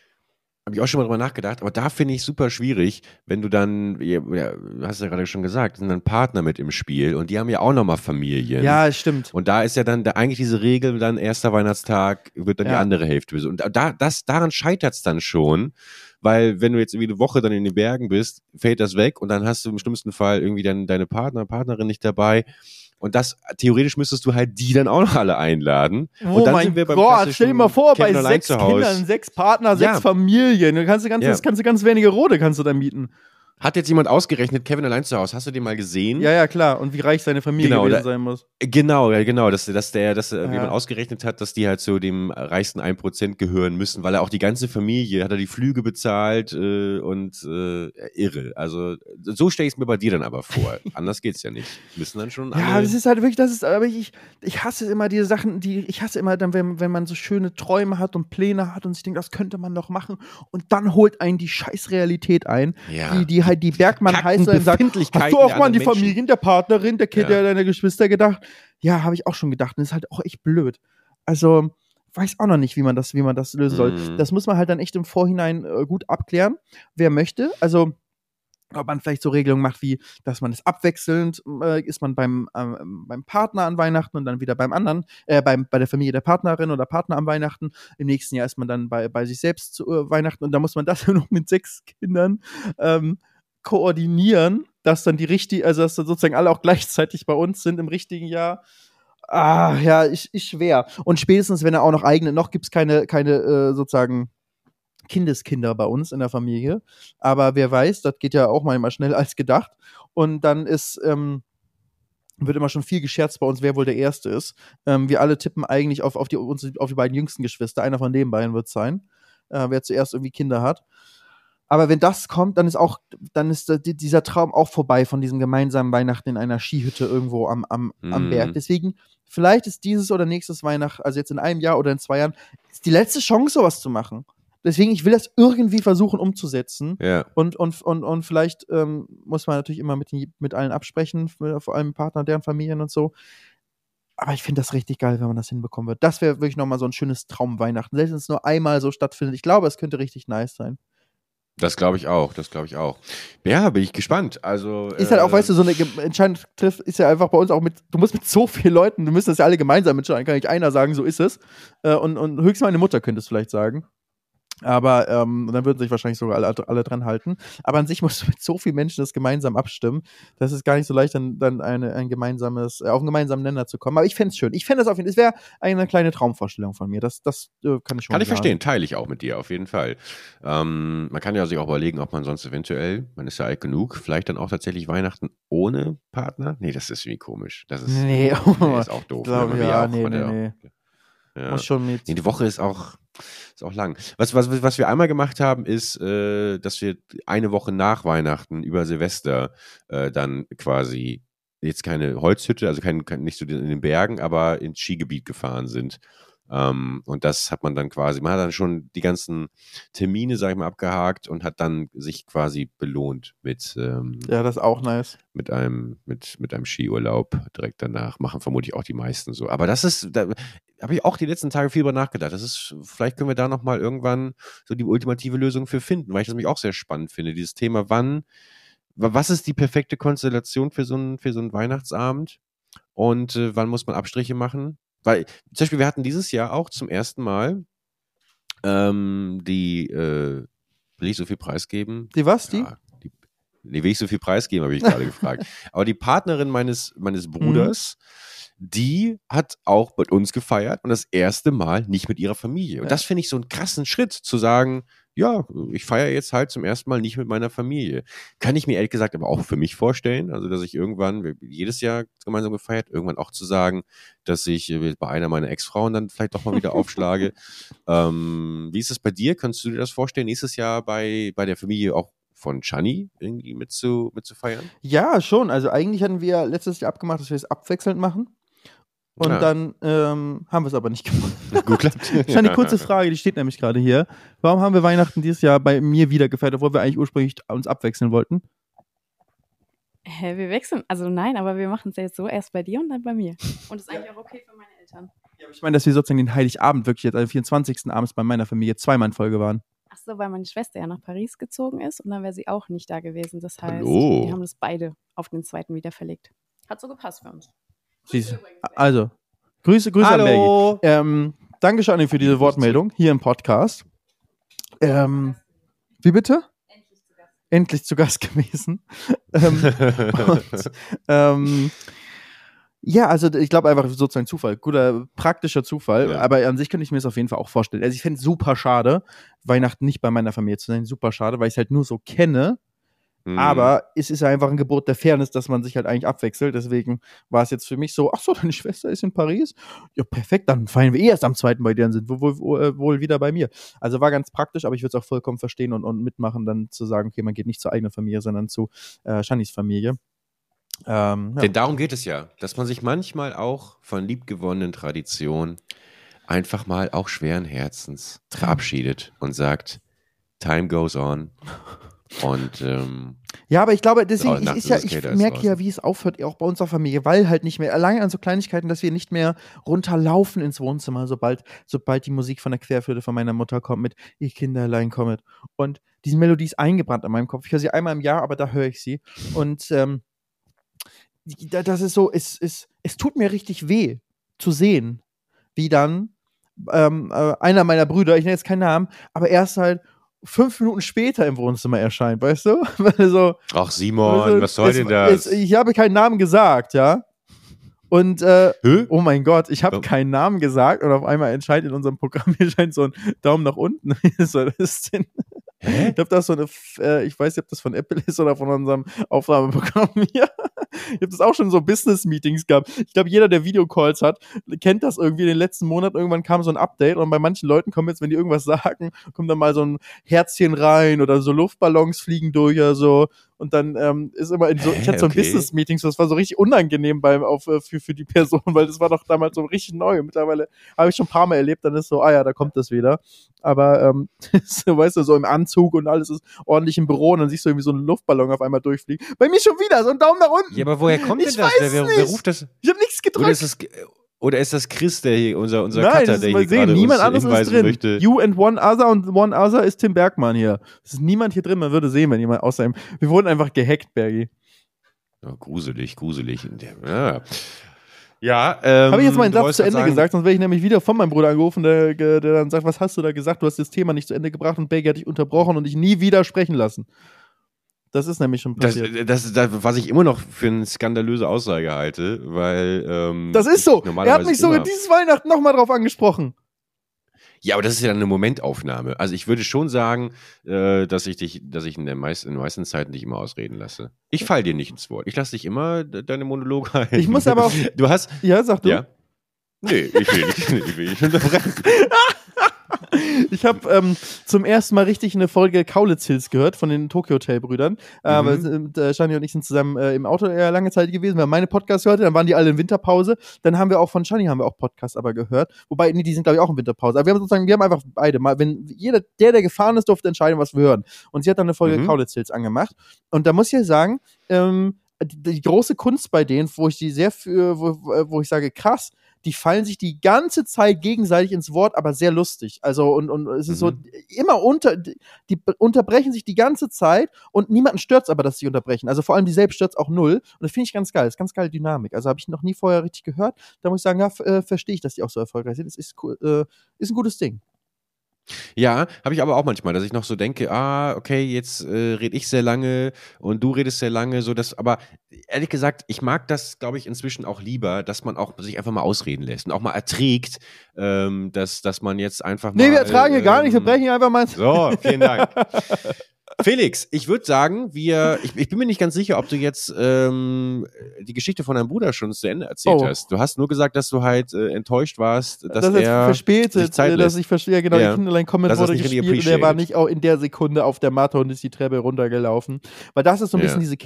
Speaker 1: Habe ich auch schon mal drüber nachgedacht, aber da finde ich super schwierig, wenn du dann, ja, du hast ja gerade schon gesagt, sind dann Partner mit im Spiel und die haben ja auch nochmal Familien.
Speaker 2: Ja, stimmt.
Speaker 1: Und da ist ja dann da eigentlich diese Regel, dann erster Weihnachtstag wird dann ja. die andere Hälfte. Und da, das, daran scheitert es dann schon, weil wenn du jetzt irgendwie eine Woche dann in den Bergen bist, fällt das weg und dann hast du im schlimmsten Fall irgendwie dann deine Partner, Partnerin nicht dabei und das, theoretisch müsstest du halt die dann auch noch alle einladen.
Speaker 2: Oh
Speaker 1: und dann
Speaker 2: mein sind wir beim Gott, stell dir mal vor, bei sechs Kindern, sechs Partner, sechs ja. Familien. Du kannst, ganz, ja. kannst du ganz wenige Rode kannst du da mieten.
Speaker 1: Hat jetzt jemand ausgerechnet, Kevin allein zu Hause, hast du den mal gesehen?
Speaker 2: Ja, ja, klar. Und wie reich seine Familie genau, gewesen da, sein muss.
Speaker 1: Genau, ja, genau. Dass, dass der, dass ja. jemand ausgerechnet hat, dass die halt zu dem reichsten 1% gehören müssen, weil er auch die ganze Familie, hat er die Flüge bezahlt äh, und äh, irre. Also so stelle ich es mir bei dir dann aber vor. <laughs> Anders geht's ja nicht. Müssen dann schon
Speaker 2: Ja, das ist halt wirklich, das ist, aber ich, ich hasse immer diese Sachen, die, ich hasse immer dann, wenn, wenn man so schöne Träume hat und Pläne hat und sich denkt, das könnte man doch machen und dann holt einen die Scheißrealität ein, ja. die, die halt halt die Bergmann heißt und sagt, hast du auch mal an die Familien der Partnerin, der Kind, ja. deiner Geschwister gedacht? Ja, habe ich auch schon gedacht. Und das ist halt auch echt blöd. Also, weiß auch noch nicht, wie man das, wie man das lösen soll. Mhm. Das muss man halt dann echt im Vorhinein äh, gut abklären, wer möchte. Also, ob man vielleicht so Regelungen macht, wie, dass man es abwechselnd äh, ist man beim, äh, beim Partner an Weihnachten und dann wieder beim anderen, äh, beim, bei der Familie der Partnerin oder Partner an Weihnachten. Im nächsten Jahr ist man dann bei, bei sich selbst zu äh, Weihnachten und da muss man das <laughs> ja noch mit sechs Kindern ähm, koordinieren, dass dann die richtigen, also dass dann sozusagen alle auch gleichzeitig bei uns sind im richtigen Jahr. Ah, ja, ich, ich schwer. Und spätestens, wenn er auch noch eigene, noch gibt es keine, keine äh, sozusagen Kindeskinder bei uns in der Familie. Aber wer weiß, das geht ja auch manchmal schnell als gedacht. Und dann ist, ähm, wird immer schon viel gescherzt bei uns, wer wohl der Erste ist. Ähm, wir alle tippen eigentlich auf, auf, die, auf die beiden jüngsten Geschwister. Einer von den beiden wird es sein, äh, wer zuerst irgendwie Kinder hat. Aber wenn das kommt, dann ist auch, dann ist dieser Traum auch vorbei von diesem gemeinsamen Weihnachten in einer Skihütte irgendwo am, am, mm. am Berg. Mhm. Deswegen, vielleicht ist dieses oder nächstes Weihnachten, also jetzt in einem Jahr oder in zwei Jahren, ist die letzte Chance, sowas zu machen. Deswegen, ich will das irgendwie versuchen umzusetzen.
Speaker 1: Ja.
Speaker 2: Und, und, und, und vielleicht ähm, muss man natürlich immer mit, mit allen absprechen, vor allem Partner, deren Familien und so. Aber ich finde das richtig geil, wenn man das hinbekommen wird. Das wäre wirklich nochmal so ein schönes Traumweihnachten. Selbst wenn es nur einmal so stattfindet. Ich glaube, es könnte richtig nice sein.
Speaker 1: Das glaube ich auch, das glaube ich auch. Ja, bin ich gespannt. Also
Speaker 2: ist halt auch, äh, weißt du, so eine Entscheidung trifft, ist ja einfach bei uns auch mit. Du musst mit so vielen Leuten, du müsstest das ja alle gemeinsam entscheiden. Kann nicht einer sagen, so ist es. Äh, und, und höchstens meine Mutter könnte es vielleicht sagen. Aber ähm, dann würden sich wahrscheinlich sogar alle, alle dran halten. Aber an sich musst du mit so vielen Menschen das gemeinsam abstimmen. Das ist gar nicht so leicht, dann, dann eine, ein gemeinsames, äh, auf einen gemeinsamen Nenner zu kommen. Aber ich fände es schön. Ich fände es auf jeden Fall, es wäre eine kleine Traumvorstellung von mir. Das, das äh, kann ich schon
Speaker 1: Kann ich verstehen, teile ich auch mit dir, auf jeden Fall. Ähm, man kann ja sich auch überlegen, ob man sonst eventuell, man ist ja alt genug, vielleicht dann auch tatsächlich Weihnachten ohne Partner. Nee, das ist irgendwie komisch. Das ist,
Speaker 2: nee,
Speaker 1: oh, <laughs> nee, ist auch doof. <laughs>
Speaker 2: Glaub, ne? ja, nee, nee, nee.
Speaker 1: Ja. Muss schon mit. Nee, die Woche ist auch, ist auch lang. Was, was, was wir einmal gemacht haben, ist, äh, dass wir eine Woche nach Weihnachten über Silvester äh, dann quasi jetzt keine Holzhütte, also kein, kein, nicht so in den Bergen, aber ins Skigebiet gefahren sind. Ähm, und das hat man dann quasi, man hat dann schon die ganzen Termine, sag ich mal, abgehakt und hat dann sich quasi belohnt mit. Ähm,
Speaker 2: ja, das ist auch nice.
Speaker 1: Mit einem, mit, mit einem Skiurlaub direkt danach. Machen vermutlich auch die meisten so. Aber das ist, da habe ich auch die letzten Tage viel über nachgedacht. Das ist, vielleicht können wir da nochmal irgendwann so die ultimative Lösung für finden, weil ich das nämlich auch sehr spannend finde. Dieses Thema, wann, was ist die perfekte Konstellation für so einen, für so einen Weihnachtsabend? Und äh, wann muss man Abstriche machen? Weil, zum Beispiel, wir hatten dieses Jahr auch zum ersten Mal ähm, die, äh, will ich so viel preisgeben?
Speaker 2: Die was, die? Ja, die
Speaker 1: nee, will ich so viel preisgeben, habe ich gerade gefragt. <laughs> Aber die Partnerin meines, meines mhm. Bruders, mhm. die hat auch mit uns gefeiert und das erste Mal nicht mit ihrer Familie. Und ja. das finde ich so einen krassen Schritt, zu sagen, ja, ich feiere jetzt halt zum ersten Mal nicht mit meiner Familie. Kann ich mir ehrlich gesagt aber auch für mich vorstellen, also dass ich irgendwann, jedes Jahr gemeinsam gefeiert, irgendwann auch zu sagen, dass ich äh, bei einer meiner Ex-Frauen dann vielleicht doch mal wieder aufschlage. <laughs> ähm, wie ist es bei dir? Kannst du dir das vorstellen, nächstes Jahr bei, bei der Familie auch von Chani irgendwie mit zu, mit zu feiern?
Speaker 2: Ja, schon. Also eigentlich hatten wir letztes Jahr abgemacht, dass wir es abwechselnd machen. Und ja. dann ähm, haben wir es aber nicht gemacht. Gut klappt. <laughs> Schon eine kurze Frage, die steht nämlich gerade hier. Warum haben wir Weihnachten dieses Jahr bei mir wieder gefeiert, obwohl wir eigentlich ursprünglich uns abwechseln wollten?
Speaker 3: Hä, wir wechseln? Also nein, aber wir machen es ja jetzt so, erst bei dir und dann bei mir. Und das ist eigentlich auch okay für meine Eltern.
Speaker 2: Ja, ich meine, dass wir sozusagen den Heiligabend wirklich jetzt, am 24. abends bei meiner Familie zweimal in Folge waren.
Speaker 3: Ach so, weil meine Schwester ja nach Paris gezogen ist und dann wäre sie auch nicht da gewesen. Das heißt,
Speaker 1: Hallo.
Speaker 3: wir haben das beide auf den zweiten wieder verlegt. Hat so gepasst für uns.
Speaker 2: Siehst Also, Grüße, Grüße
Speaker 1: Hallo.
Speaker 2: an Maggie. Ähm, danke Shani für diese Wortmeldung hier im Podcast. Ähm, wie bitte? Endlich zu Gast <laughs> gewesen. ähm, und, ähm, ja, also ich glaube einfach sozusagen Zufall, guter praktischer Zufall, ja. aber an sich könnte ich mir das auf jeden Fall auch vorstellen. Also ich fände es super schade, Weihnachten nicht bei meiner Familie zu sein, super schade, weil ich es halt nur so kenne Mhm. Aber es ist einfach ein Gebot der Fairness, dass man sich halt eigentlich abwechselt. Deswegen war es jetzt für mich so, ach so, <laughs> deine Schwester ist in Paris. Ja, perfekt, dann feiern wir eh erst am zweiten bei dir und sind wohl, wohl, äh, wohl wieder bei mir. Also war ganz praktisch, aber ich würde es auch vollkommen verstehen und, und mitmachen, dann zu sagen, okay, man geht nicht zur eigenen Familie, sondern zu äh, Shannys Familie.
Speaker 1: Ähm, ja. Denn darum geht es ja, dass man sich manchmal auch von liebgewonnenen Traditionen einfach mal auch schweren Herzens verabschiedet und sagt, Time goes on. Und ähm,
Speaker 2: ja, aber ich glaube, deswegen, ich, ja, ich merke ja, wie es aufhört, auch bei unserer Familie, weil halt nicht mehr, allein an so Kleinigkeiten, dass wir nicht mehr runterlaufen ins Wohnzimmer, sobald, sobald die Musik von der Querflöte von meiner Mutter kommt mit Ihr Kinderlein kommet. Und diese Melodie ist eingebrannt in meinem Kopf. Ich höre sie einmal im Jahr, aber da höre ich sie. Und ähm, das ist so, es, es, es tut mir richtig weh zu sehen, wie dann ähm, äh, einer meiner Brüder, ich nenne jetzt keinen Namen, aber erst halt fünf Minuten später im Wohnzimmer erscheint, weißt du? <laughs>
Speaker 1: so, Ach Simon, also, was soll es, denn das?
Speaker 2: Es, ich habe keinen Namen gesagt, ja. Und äh, oh mein Gott, ich habe keinen Namen gesagt und auf einmal entscheidet in unserem Programm <laughs> hier scheint so ein Daumen nach unten. <laughs> Was soll das denn? Ich glaube, das ist so eine, äh, ich weiß nicht, ob das von Apple ist oder von unserem Aufnahmeprogramm <laughs> hier. Ich habe das auch schon so Business-Meetings gehabt. Ich glaube, jeder, der Videocalls hat, kennt das irgendwie in den letzten Monaten. Irgendwann kam so ein Update und bei manchen Leuten kommen jetzt, wenn die irgendwas <laughs> sagen, kommt dann mal so ein Herzchen rein oder so Luftballons fliegen durch oder so. Und dann ähm, ist immer in so, ich hatte so ein
Speaker 1: okay.
Speaker 2: Business-Meetings, das war so richtig unangenehm beim, auf, äh, für, für die <laughs> Person, weil das war doch damals so richtig neu. Mittlerweile habe ich schon ein paar Mal erlebt, dann ist so, ah ja, da kommt das wieder. Aber, ähm, <laughs> so, weißt du, so im Anzug und alles ist ordentlich im Büro und dann siehst du irgendwie so einen Luftballon auf einmal durchfliegen. Bei mir schon wieder, so ein Daumen nach unten.
Speaker 1: Ja, aber woher kommt
Speaker 2: Ich
Speaker 1: denn das? Wer, wer, wer ruft das?
Speaker 2: Ich habe nichts
Speaker 1: Oder
Speaker 2: gedrückt.
Speaker 1: ist das, oder ist das Chris, der hier, unser, unser
Speaker 2: Nein,
Speaker 1: Cutter, der hier gerade
Speaker 2: Niemand
Speaker 1: uns
Speaker 2: anderes ist drin.
Speaker 1: möchte?
Speaker 2: You and one other und one other ist Tim Bergmann hier. Es ist niemand hier drin. Man würde sehen, wenn jemand außer ihm. Wir wurden einfach gehackt, Bergi.
Speaker 1: Ja, gruselig, gruselig. Ja, ja ähm,
Speaker 2: Habe ich jetzt meinen
Speaker 1: du
Speaker 2: Satz zu Ende
Speaker 1: sagen,
Speaker 2: gesagt, sonst wäre ich nämlich wieder von meinem Bruder angerufen, der, der dann sagt, was hast du da gesagt? Du hast das Thema nicht zu Ende gebracht und Bergi hat dich unterbrochen und dich nie wieder sprechen lassen. Das ist nämlich schon
Speaker 1: Das,
Speaker 2: passiert.
Speaker 1: das, das, was ich immer noch für eine skandalöse Aussage halte, weil. Ähm,
Speaker 2: Das, ist so. Er hat mich sogar dieses Weihnachten nochmal drauf angesprochen.
Speaker 1: Ja, aber das ist ja dann eine Momentaufnahme. Also ich würde schon sagen, äh, dass ich dich, dass ich in, der meist, in den meisten Zeiten dich immer ausreden lasse. Ich fall dir nicht ins Wort. Ich lasse dich immer de- deine Monologe <laughs> halten.
Speaker 2: Ich muss aber auch-
Speaker 1: Du hast.
Speaker 2: Ja, sag du.
Speaker 1: Ja. Nee, ich will nicht, ich will nicht unterbrechen. <laughs>
Speaker 2: Ich habe ähm, zum ersten Mal richtig eine Folge Kaulitz Hills gehört von den Tokyo Hotel Brüdern. Aber
Speaker 1: Mhm.
Speaker 2: äh, Shani und ich sind zusammen äh, im Auto eher lange Zeit gewesen. Wir haben meine Podcasts gehört, dann waren die alle in Winterpause. Dann haben wir auch von Shani haben wir auch Podcasts aber gehört. Wobei, nee, die sind glaube ich auch in Winterpause. Aber wir haben sozusagen, wir haben einfach beide mal, wenn jeder, der, der gefahren ist, durfte entscheiden, was wir hören. Und sie hat dann eine Folge
Speaker 1: Mhm.
Speaker 2: Kaulitz Hills angemacht. Und da muss ich ja sagen, ähm, die, die große Kunst bei denen, wo ich die sehr für, wo, wo ich sage, krass, die fallen sich die ganze Zeit gegenseitig ins Wort, aber sehr lustig. Also, und, und es ist so
Speaker 1: Mhm.
Speaker 2: immer unter, die unterbrechen sich die ganze Zeit und niemanden stört's aber, dass sie unterbrechen. Also vor allem die selbst stört's auch null. Und das finde ich ganz geil. Das ist ganz geile Dynamik. Also habe ich noch nie vorher richtig gehört. Da muss ich sagen, ja, äh, verstehe ich, dass die auch so erfolgreich sind. Es ist, cool, äh, ist ein gutes Ding.
Speaker 1: Ja, habe ich aber auch manchmal, dass ich noch so denke, ah, okay, jetzt äh, rede ich sehr lange und du redest sehr lange, so dass, aber ehrlich gesagt, ich mag das, glaube ich, inzwischen auch lieber, dass man auch sich einfach mal ausreden lässt und auch mal erträgt, ähm, dass, dass man jetzt einfach mal.
Speaker 2: Nee, wir ertragen hier gar nicht. Wir
Speaker 1: ähm,
Speaker 2: brechen hier einfach mal.
Speaker 1: So, vielen Dank. <laughs> Felix, ich würde sagen, wir, ich, ich bin mir nicht ganz sicher, ob du jetzt ähm, die Geschichte von deinem Bruder schon zu Ende erzählt
Speaker 2: Oh.
Speaker 1: hast. Du hast nur gesagt, dass du halt äh, enttäuscht warst, dass
Speaker 2: das
Speaker 1: er
Speaker 2: verspätet,
Speaker 1: Zeit
Speaker 2: äh, dass ich verstehe, genau,
Speaker 1: Ja.
Speaker 2: die Kinderlein Comment
Speaker 1: er
Speaker 2: wurde
Speaker 1: nicht really
Speaker 2: gespielt und der war nicht auch in der Sekunde auf der Matte und ist die Treppe runtergelaufen. Weil das ist so ein
Speaker 1: Ja.
Speaker 2: bisschen diese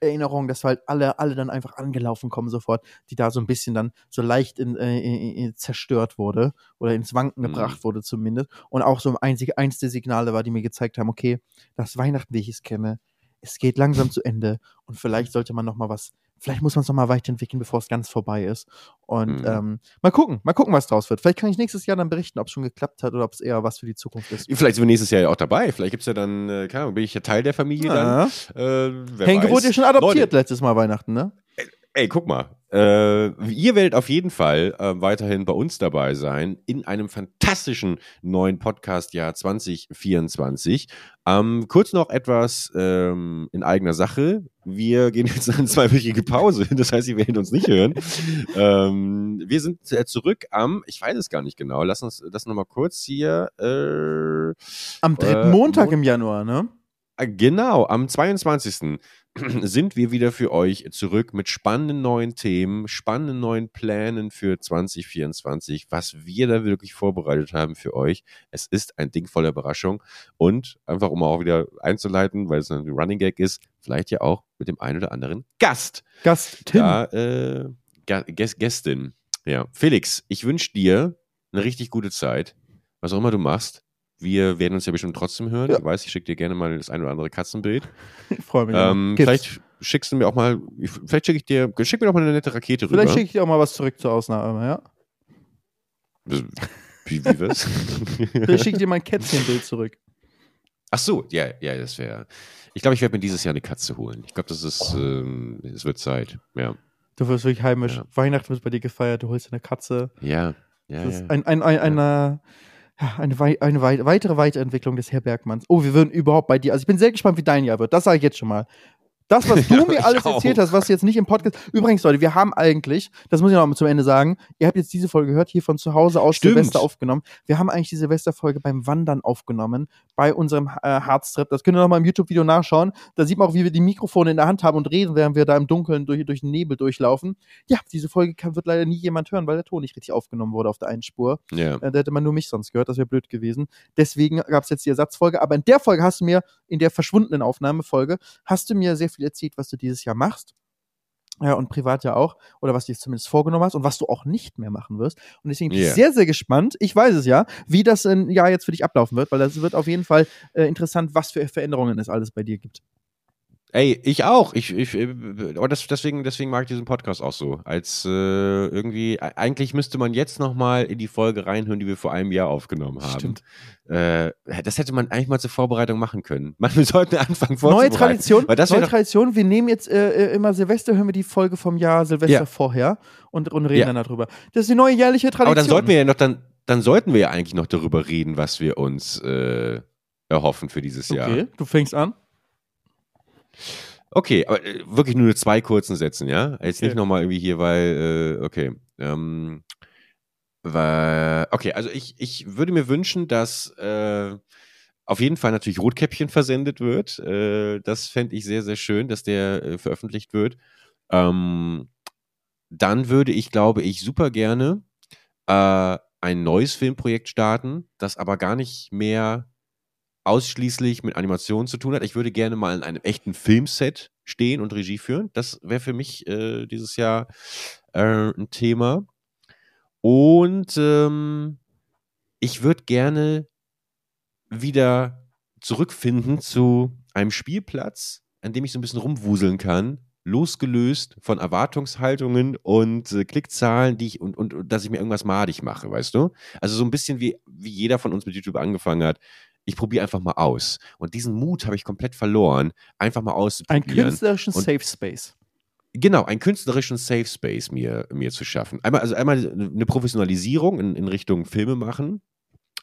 Speaker 2: Kindheitserinnerung, dass halt alle, alle dann einfach angelaufen kommen sofort, die da so ein bisschen dann so leicht in, äh, in, in, zerstört wurde oder ins Wanken
Speaker 1: Mhm.
Speaker 2: gebracht wurde zumindest. Und auch so einzig, eins der Signale war, die mir gezeigt haben, okay, das Weihnachten, wie ich es kenne, es geht langsam zu Ende und vielleicht sollte man noch mal was, vielleicht muss man es noch mal weiterentwickeln, bevor es ganz vorbei ist. Und
Speaker 1: Mhm.
Speaker 2: ähm, mal gucken, mal gucken, was draus wird. Vielleicht kann ich nächstes Jahr dann berichten, ob es schon geklappt hat oder ob es eher was für die Zukunft ist.
Speaker 1: Vielleicht sind wir nächstes Jahr ja auch dabei. Vielleicht gibt es ja dann, äh, keine Ahnung, bin ich ja Teil der Familie dann.
Speaker 2: Ja.
Speaker 1: Äh, wer
Speaker 2: Henke
Speaker 1: weiß.
Speaker 2: wurde ja schon adoptiert
Speaker 1: Leute,
Speaker 2: letztes Mal Weihnachten, ne?
Speaker 1: Ey, guck mal. Äh, ihr werdet auf jeden Fall äh, weiterhin bei uns dabei sein in einem fantastischen neuen Podcast-Jahr 2024. Ähm, kurz noch etwas ähm, in eigener Sache. Wir <laughs> gehen jetzt in eine zweiwöchige Pause. <laughs> Das heißt, ihr werdet uns nicht hören. ähm, wir sind äh, zurück am, ich weiß es gar nicht genau, lass uns das nochmal kurz hier. Äh,
Speaker 2: Am dritten
Speaker 1: Äh,
Speaker 2: Montag
Speaker 1: Mon-
Speaker 2: im Januar, ne?
Speaker 1: äh, Genau, am 22. <clears throat> sind wir wieder für euch zurück mit spannenden neuen Themen, spannenden neuen Plänen für 2024, was wir da wirklich vorbereitet haben für euch. Es ist ein Ding voller Überraschung und einfach um auch wieder einzuleiten, weil es ein Running Gag ist, vielleicht ja auch mit dem einen oder anderen Gast.
Speaker 2: Gast Tim.
Speaker 1: Ja, äh, Gäst- Gästin. Ja, Felix, ich wünsche dir eine richtig gute Zeit, was auch immer du machst. Wir werden uns ja bestimmt trotzdem hören.
Speaker 2: Ja.
Speaker 1: Ich weiß, ich schicke dir gerne mal das ein oder andere Katzenbild.
Speaker 2: Ich <laughs> freue mich.
Speaker 1: Ähm, vielleicht schickst du mir auch mal, ich- vielleicht schicke ich dir, schick mir doch mal eine nette Rakete
Speaker 2: Vielleicht
Speaker 1: rüber.
Speaker 2: schicke ich dir auch mal was zurück zur Ausnahme, ja?
Speaker 1: Wie, wie was? <laughs>
Speaker 2: Vielleicht schicke ich dir mal ein Kätzchenbild zurück.
Speaker 1: Ach so, ja, ja, das wäre. Ich glaube, ich werde mir dieses Jahr eine Katze holen. Ich glaube, das ist, ähm, es wird Zeit. Ja,
Speaker 2: Du wirst wirklich heimisch.
Speaker 1: Ja.
Speaker 2: Weihnachten wird bei dir gefeiert, du holst eine Katze.
Speaker 1: ja, ja.
Speaker 2: Das ist
Speaker 1: ja.
Speaker 2: ein, ein, ein, ja, eine, wei eine wei weitere Weiterentwicklung des Herr Bergmanns. Oh, wir würden überhaupt bei dir, also ich bin sehr gespannt, wie dein Jahr wird. Das sage ich jetzt schon mal. Das, was <laughs> du
Speaker 1: Ja,
Speaker 2: mir alles
Speaker 1: auch.
Speaker 2: erzählt hast, was jetzt nicht im Podcast. Übrigens, Leute, wir haben eigentlich, das muss ich noch mal zum Ende sagen, ihr habt jetzt diese Folge gehört, hier von zu Hause aus
Speaker 1: Stimmt.
Speaker 2: Silvester aufgenommen. Wir haben eigentlich die Silvesterfolge beim Wandern aufgenommen, bei unserem äh, Harztrip. Das könnt ihr noch mal im YouTube-Video nachschauen. Da sieht man auch, wie wir die Mikrofone in der Hand haben und reden, während wir da im Dunkeln durch, durch den Nebel durchlaufen. Ja, diese Folge kann, wird leider nie jemand hören, weil der Ton nicht richtig aufgenommen wurde auf der einen Spur.
Speaker 1: Ja.
Speaker 2: Äh, da hätte man nur mich sonst gehört, das wäre blöd gewesen. Deswegen gab es jetzt die Ersatzfolge. Aber in der Folge hast du mir, in der verschwundenen Aufnahmefolge, hast du mir sehr viel erzählt, was du dieses Jahr machst. Ja, und privat ja auch. Oder was du dir zumindest vorgenommen hast und was du auch nicht mehr machen wirst. Und deswegen bin ich
Speaker 1: Ja.
Speaker 2: sehr, sehr gespannt. Ich weiß es ja, wie das ein Jahr jetzt für dich ablaufen wird, weil das wird auf jeden Fall äh, interessant, was für Veränderungen es alles bei dir gibt.
Speaker 1: Ey, ich auch. Ich, ich, äh, aber das, deswegen, deswegen mag ich diesen Podcast auch so. Als äh, irgendwie, e- eigentlich müsste man jetzt nochmal in die Folge reinhören, die wir vor einem Jahr aufgenommen haben. Äh, das hätte man eigentlich mal zur Vorbereitung machen können. Man, wir sollten anfangen
Speaker 2: Neue
Speaker 1: vorzubereiten.
Speaker 2: Tradition,
Speaker 1: Weil das
Speaker 2: neue Tradition. Wir nehmen jetzt äh, äh, immer Silvester, hören wir die Folge vom Jahr Silvester
Speaker 1: Ja.
Speaker 2: vorher und, und reden
Speaker 1: Ja.
Speaker 2: dann darüber. Das ist die neue jährliche Tradition.
Speaker 1: aber dann sollten wir ja noch, dann, dann sollten wir ja eigentlich noch darüber reden, was wir uns äh, erhoffen für dieses Jahr.
Speaker 2: Okay, du fängst an.
Speaker 1: Okay, aber äh, wirklich nur zwei kurzen Sätzen, ja? Jetzt
Speaker 2: Okay.
Speaker 1: nicht nochmal irgendwie hier, weil, äh, okay. Ähm, weil, okay, also ich, ich würde mir wünschen, dass äh, auf jeden Fall natürlich Rotkäppchen versendet wird. Äh, das fände ich sehr, sehr schön, dass der äh, veröffentlicht wird. Ähm, dann würde ich, glaube ich, super gerne äh, ein neues Filmprojekt starten, das aber gar nicht mehr ausschließlich mit Animationen zu tun hat. Ich würde gerne mal in einem echten Filmset stehen und Regie führen. Das wäre für mich äh, dieses Jahr äh, ein Thema. Und ähm, ich würde gerne wieder zurückfinden zu einem Spielplatz, an dem ich so ein bisschen rumwuseln kann, losgelöst von Erwartungshaltungen und äh, Klickzahlen, die ich und, und, und dass ich mir irgendwas madig mache, weißt du? Also so ein bisschen wie, wie jeder von uns mit YouTube angefangen hat. Ich probiere einfach mal aus. Und diesen Mut habe ich komplett verloren, einfach mal
Speaker 2: Ein
Speaker 1: auszuprobieren.
Speaker 2: künstlerischen
Speaker 1: Und-
Speaker 2: Safe Space.
Speaker 1: Genau, einen künstlerischen Safe Space mir, mir zu schaffen. Einmal, also einmal eine Professionalisierung in, in Richtung Filme machen,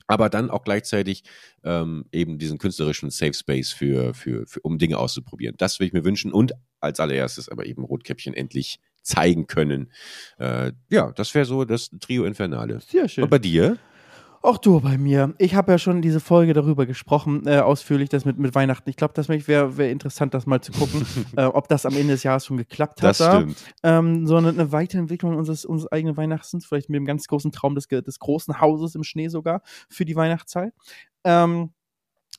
Speaker 1: aber dann auch gleichzeitig ähm, eben diesen künstlerischen Safe Space für, für, für, um Dinge auszuprobieren. Das will ich mir wünschen und als allererstes aber eben Rotkäppchen endlich zeigen können. Äh, ja, das wäre so das Trio Infernale.
Speaker 2: Sehr schön.
Speaker 1: Und bei dir?
Speaker 2: Auch du bei mir. Ich habe ja schon diese Folge darüber gesprochen, äh, ausführlich, das mit, mit Weihnachten. Ich glaube, das wäre wär interessant, das mal zu gucken, <laughs> äh, ob das am Ende des Jahres schon geklappt hat.
Speaker 1: Das
Speaker 2: da.
Speaker 1: stimmt.
Speaker 2: Ähm, so eine, eine Weiterentwicklung unseres, unseres eigenen Weihnachtens, vielleicht mit dem ganz großen Traum des, des großen Hauses im Schnee sogar für die Weihnachtszeit. Ähm,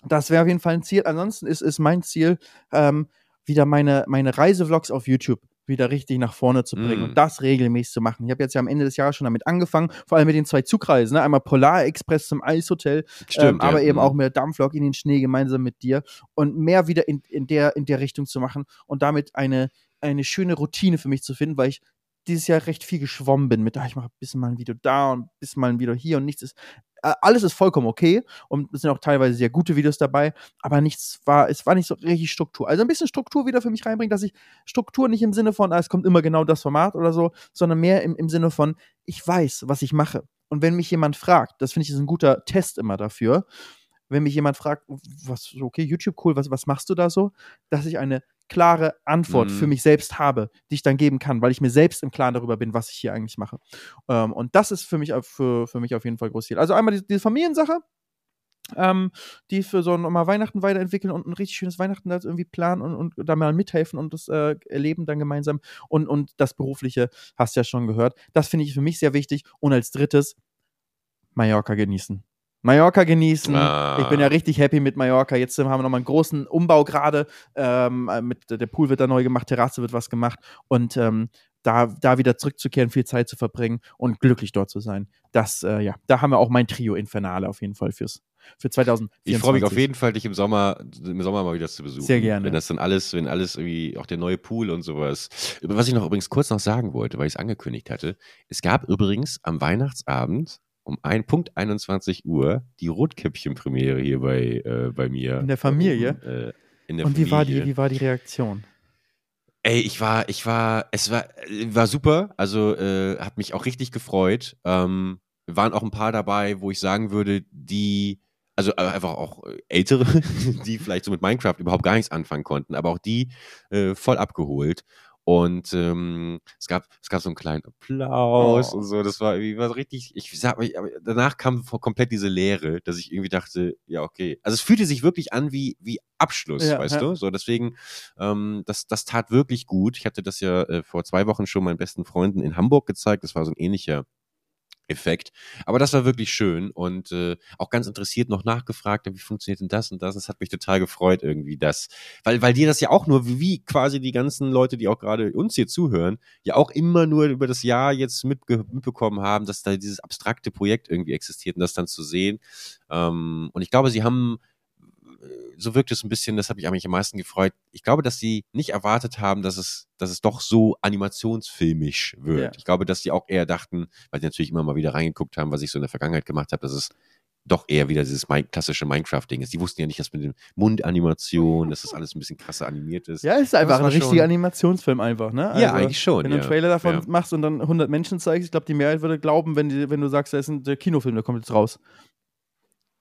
Speaker 2: das wäre auf jeden Fall ein Ziel. Ansonsten ist, ist mein Ziel, ähm, wieder meine, meine Reisevlogs auf YouTube wieder richtig nach vorne zu bringen
Speaker 1: Mm.
Speaker 2: und das regelmäßig zu machen. Ich habe jetzt ja am Ende des Jahres schon damit angefangen, vor allem mit den zwei Zugreisen. Ne? Einmal Polar Express zum Eishotel,
Speaker 1: Stimmt.
Speaker 2: ähm, aber
Speaker 1: ja.
Speaker 2: eben
Speaker 1: Mhm.
Speaker 2: auch mit der Dampflok in den Schnee gemeinsam mit dir und mehr wieder in, in, der, in der Richtung zu machen und damit eine, eine schöne Routine für mich zu finden, weil ich dieses Jahr recht viel geschwommen bin mit, ah, ich mache ein bisschen mal ein Video da und ein bisschen mal ein Video hier und nichts ist, äh, alles ist vollkommen okay und es sind auch teilweise sehr gute Videos dabei, aber nichts war, es war nicht so richtig Struktur. Also ein bisschen Struktur wieder für mich reinbringen, dass ich Struktur nicht im Sinne von, ah, es kommt immer genau das Format oder so, sondern mehr im, im Sinne von, ich weiß, was ich mache. Und wenn mich jemand fragt, das finde ich ist ein guter Test immer dafür, wenn mich jemand fragt, was, okay, YouTube cool, was, was machst du da so, dass ich eine klare Antwort
Speaker 1: Mhm.
Speaker 2: für mich selbst habe, die ich dann geben kann, weil ich mir selbst im Klaren darüber bin, was ich hier eigentlich mache. Ähm, und das ist für mich, auf- für, für mich auf jeden Fall groß Ziel. Also einmal die, diese Familiensache, ähm, die für so nochmal Weihnachten weiterentwickeln und ein richtig schönes Weihnachten da irgendwie planen und, und da mal mithelfen und das äh, erleben dann gemeinsam. Und, und das Berufliche hast du ja schon gehört. Das finde ich für mich sehr wichtig. Und als drittes, Mallorca genießen. Mallorca genießen.
Speaker 1: Ah.
Speaker 2: Ich bin ja richtig happy mit Mallorca. Jetzt haben wir nochmal einen großen Umbau gerade. Ähm, äh, mit, der Pool wird da neu gemacht, Terrasse wird was gemacht. Und ähm, da, da wieder zurückzukehren, viel Zeit zu verbringen und glücklich dort zu sein. Das, äh, ja, da haben wir auch mein Trio Infernale auf jeden Fall fürs, für 2024.
Speaker 1: Ich freue mich auf jeden Fall, dich im Sommer, im Sommer mal wieder zu besuchen.
Speaker 2: Sehr gerne.
Speaker 1: Wenn das dann alles, wenn alles irgendwie, auch der neue Pool und sowas. Über was ich noch übrigens kurz noch sagen wollte, weil ich es angekündigt hatte. Es gab übrigens am Weihnachtsabend um ein Punkt 21 Uhr die Rotkäppchen-Premiere hier bei, äh, bei mir.
Speaker 2: In der Familie?
Speaker 1: Äh, in der
Speaker 2: Und wie war, die,
Speaker 1: Familie.
Speaker 2: wie war die Reaktion?
Speaker 1: Ey, ich war, ich war, es war, war super. Also äh, hat mich auch richtig gefreut. Ähm, waren auch ein paar dabei, wo ich sagen würde, die also äh, einfach auch ältere, <laughs> die vielleicht so mit Minecraft überhaupt gar nichts anfangen konnten, aber auch die äh, voll abgeholt. Und ähm, es, gab, es gab so einen kleinen Applaus
Speaker 2: Oh.
Speaker 1: und so. Das war irgendwie war richtig. Ich sag mal, danach kam komplett diese Leere, dass ich irgendwie dachte, ja, okay. Also es fühlte sich wirklich an wie, wie Abschluss,
Speaker 2: Ja,
Speaker 1: weißt
Speaker 2: ja.
Speaker 1: du? So, deswegen, ähm, das, das tat wirklich gut. Ich hatte das ja äh, vor zwei Wochen schon meinen besten Freunden in Hamburg gezeigt. Das war so ein ähnlicher Effekt. Aber das war wirklich schön und äh, auch ganz interessiert noch nachgefragt, wie funktioniert denn das und das. Das hat mich total gefreut irgendwie, das, weil, weil dir das ja auch nur, wie quasi die ganzen Leute, die auch gerade uns hier zuhören, ja auch immer nur über das Jahr jetzt mitbekommen haben, dass da dieses abstrakte Projekt irgendwie existiert und das dann zu sehen. Ähm, und ich glaube, sie haben so wirkt es ein bisschen, das habe ich eigentlich am meisten gefreut. Ich glaube, dass sie nicht erwartet haben, dass es, dass es doch so animationsfilmisch wird.
Speaker 2: Ja.
Speaker 1: Ich glaube, dass sie auch eher dachten, weil sie natürlich immer mal wieder reingeguckt haben, was ich so in der Vergangenheit gemacht habe, dass es doch eher wieder dieses klassische Minecraft-Ding ist. Die wussten ja nicht, dass mit den Mundanimationen, dass das alles ein bisschen krasser animiert ist.
Speaker 2: Ja, es ist einfach ein richtiger
Speaker 1: schon-
Speaker 2: Animationsfilm einfach, ne?
Speaker 1: Ja, eigentlich schon,
Speaker 2: Wenn du einen
Speaker 1: ja.
Speaker 2: Trailer davon
Speaker 1: Ja.
Speaker 2: machst und dann 100 Menschen zeigst, ich glaube, die Mehrheit würde glauben, wenn, die, wenn du sagst, da ist ein Kinofilm, der kommt jetzt raus.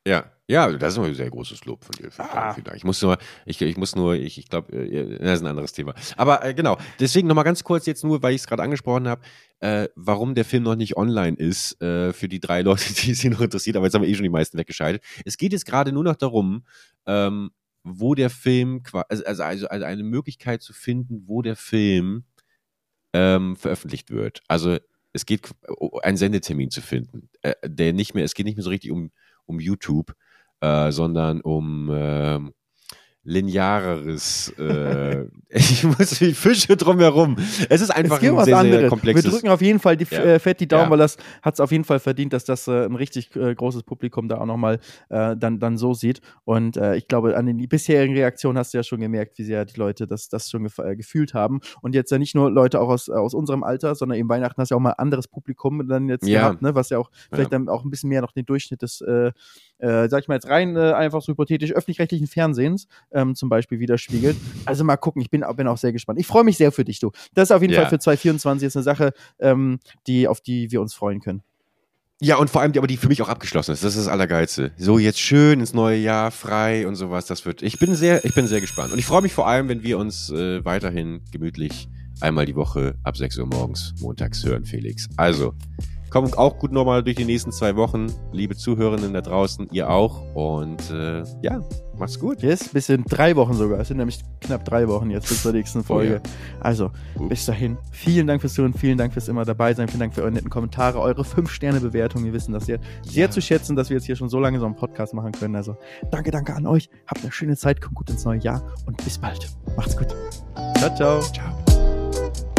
Speaker 1: Ja, ja, das ist immer ein sehr großes Lob von dir. Vielen Dank,
Speaker 2: Ah.
Speaker 1: vielen Dank. Ich muss nur, ich, ich muss nur, ich, ich glaube, äh, das ist ein anderes Thema. Aber äh, genau, deswegen nochmal ganz kurz jetzt nur, weil ich es gerade angesprochen habe, äh, warum der Film noch nicht online ist, äh, für die drei <laughs> Leute, die es hier noch interessiert, aber jetzt haben wir eh schon die meisten weggeschaltet. Es geht jetzt gerade nur noch darum, ähm, wo der Film, also, also, also also eine Möglichkeit zu finden, wo der Film ähm, veröffentlicht wird. Also es geht qu- einen Sendetermin zu finden, äh, der nicht mehr, es geht nicht mehr so richtig um, um YouTube, äh, sondern um ähm, lineareres. Äh, <laughs> <laughs> ich muss ich fische drumherum. Es ist einfach
Speaker 2: es
Speaker 1: ein sehr, sehr
Speaker 2: anderes.
Speaker 1: komplexes.
Speaker 2: Wir drücken auf jeden Fall die,
Speaker 1: Ja.
Speaker 2: äh, fett die Daumen,
Speaker 1: Ja.
Speaker 2: weil das hat es auf jeden Fall verdient, dass das äh, ein richtig äh, großes Publikum da auch nochmal äh, dann, dann so sieht. Und äh, ich glaube, an den bisherigen Reaktionen hast du ja schon gemerkt, wie sehr die Leute das, das schon gef äh, gefühlt haben. Und jetzt ja nicht nur Leute auch aus, aus unserem Alter, sondern eben Weihnachten hast du ja auch mal anderes Publikum dann jetzt
Speaker 1: Ja.
Speaker 2: gehabt, ne? was ja auch vielleicht dann auch ein bisschen mehr noch den Durchschnitt des, äh, sag ich mal jetzt rein, äh, einfach so hypothetisch öffentlich-rechtlichen Fernsehens ähm, zum Beispiel widerspiegelt. Also mal gucken, ich bin, bin auch sehr gespannt. Ich freue mich sehr für dich, du. Das ist auf jeden
Speaker 1: Ja.
Speaker 2: Fall für 2024 jetzt eine Sache, ähm, die, auf die wir uns freuen können.
Speaker 1: Ja, und vor allem, die, aber die für mich auch abgeschlossen ist. Das ist das Allergeilste. So jetzt schön ins neue Jahr, frei und sowas. Das wird. Ich bin sehr, ich bin sehr gespannt. Und ich freue mich vor allem, wenn wir uns äh, weiterhin gemütlich einmal die Woche ab 6 Uhr morgens montags hören, Felix. Also, komm auch gut nochmal durch die nächsten zwei Wochen. Liebe Zuhörerinnen da draußen, ihr auch. Und äh, ja, macht's gut.
Speaker 2: Yes, bis in drei Wochen sogar. Es sind nämlich knapp drei Wochen jetzt bis zur nächsten Folge. Also,
Speaker 1: Ups.
Speaker 2: bis dahin. Vielen Dank fürs Zuhören, vielen Dank fürs immer dabei sein, vielen Dank für eure netten Kommentare, eure 5-Sterne-Bewertung. Wir wissen das sehr, sehr
Speaker 1: Ja.
Speaker 2: zu schätzen, dass wir jetzt hier schon so lange so einen Podcast machen können. Also, danke, danke an euch. Habt eine schöne Zeit, kommt gut ins neue Jahr und bis bald. Macht's gut. Ciao, ciao.
Speaker 1: Ciao.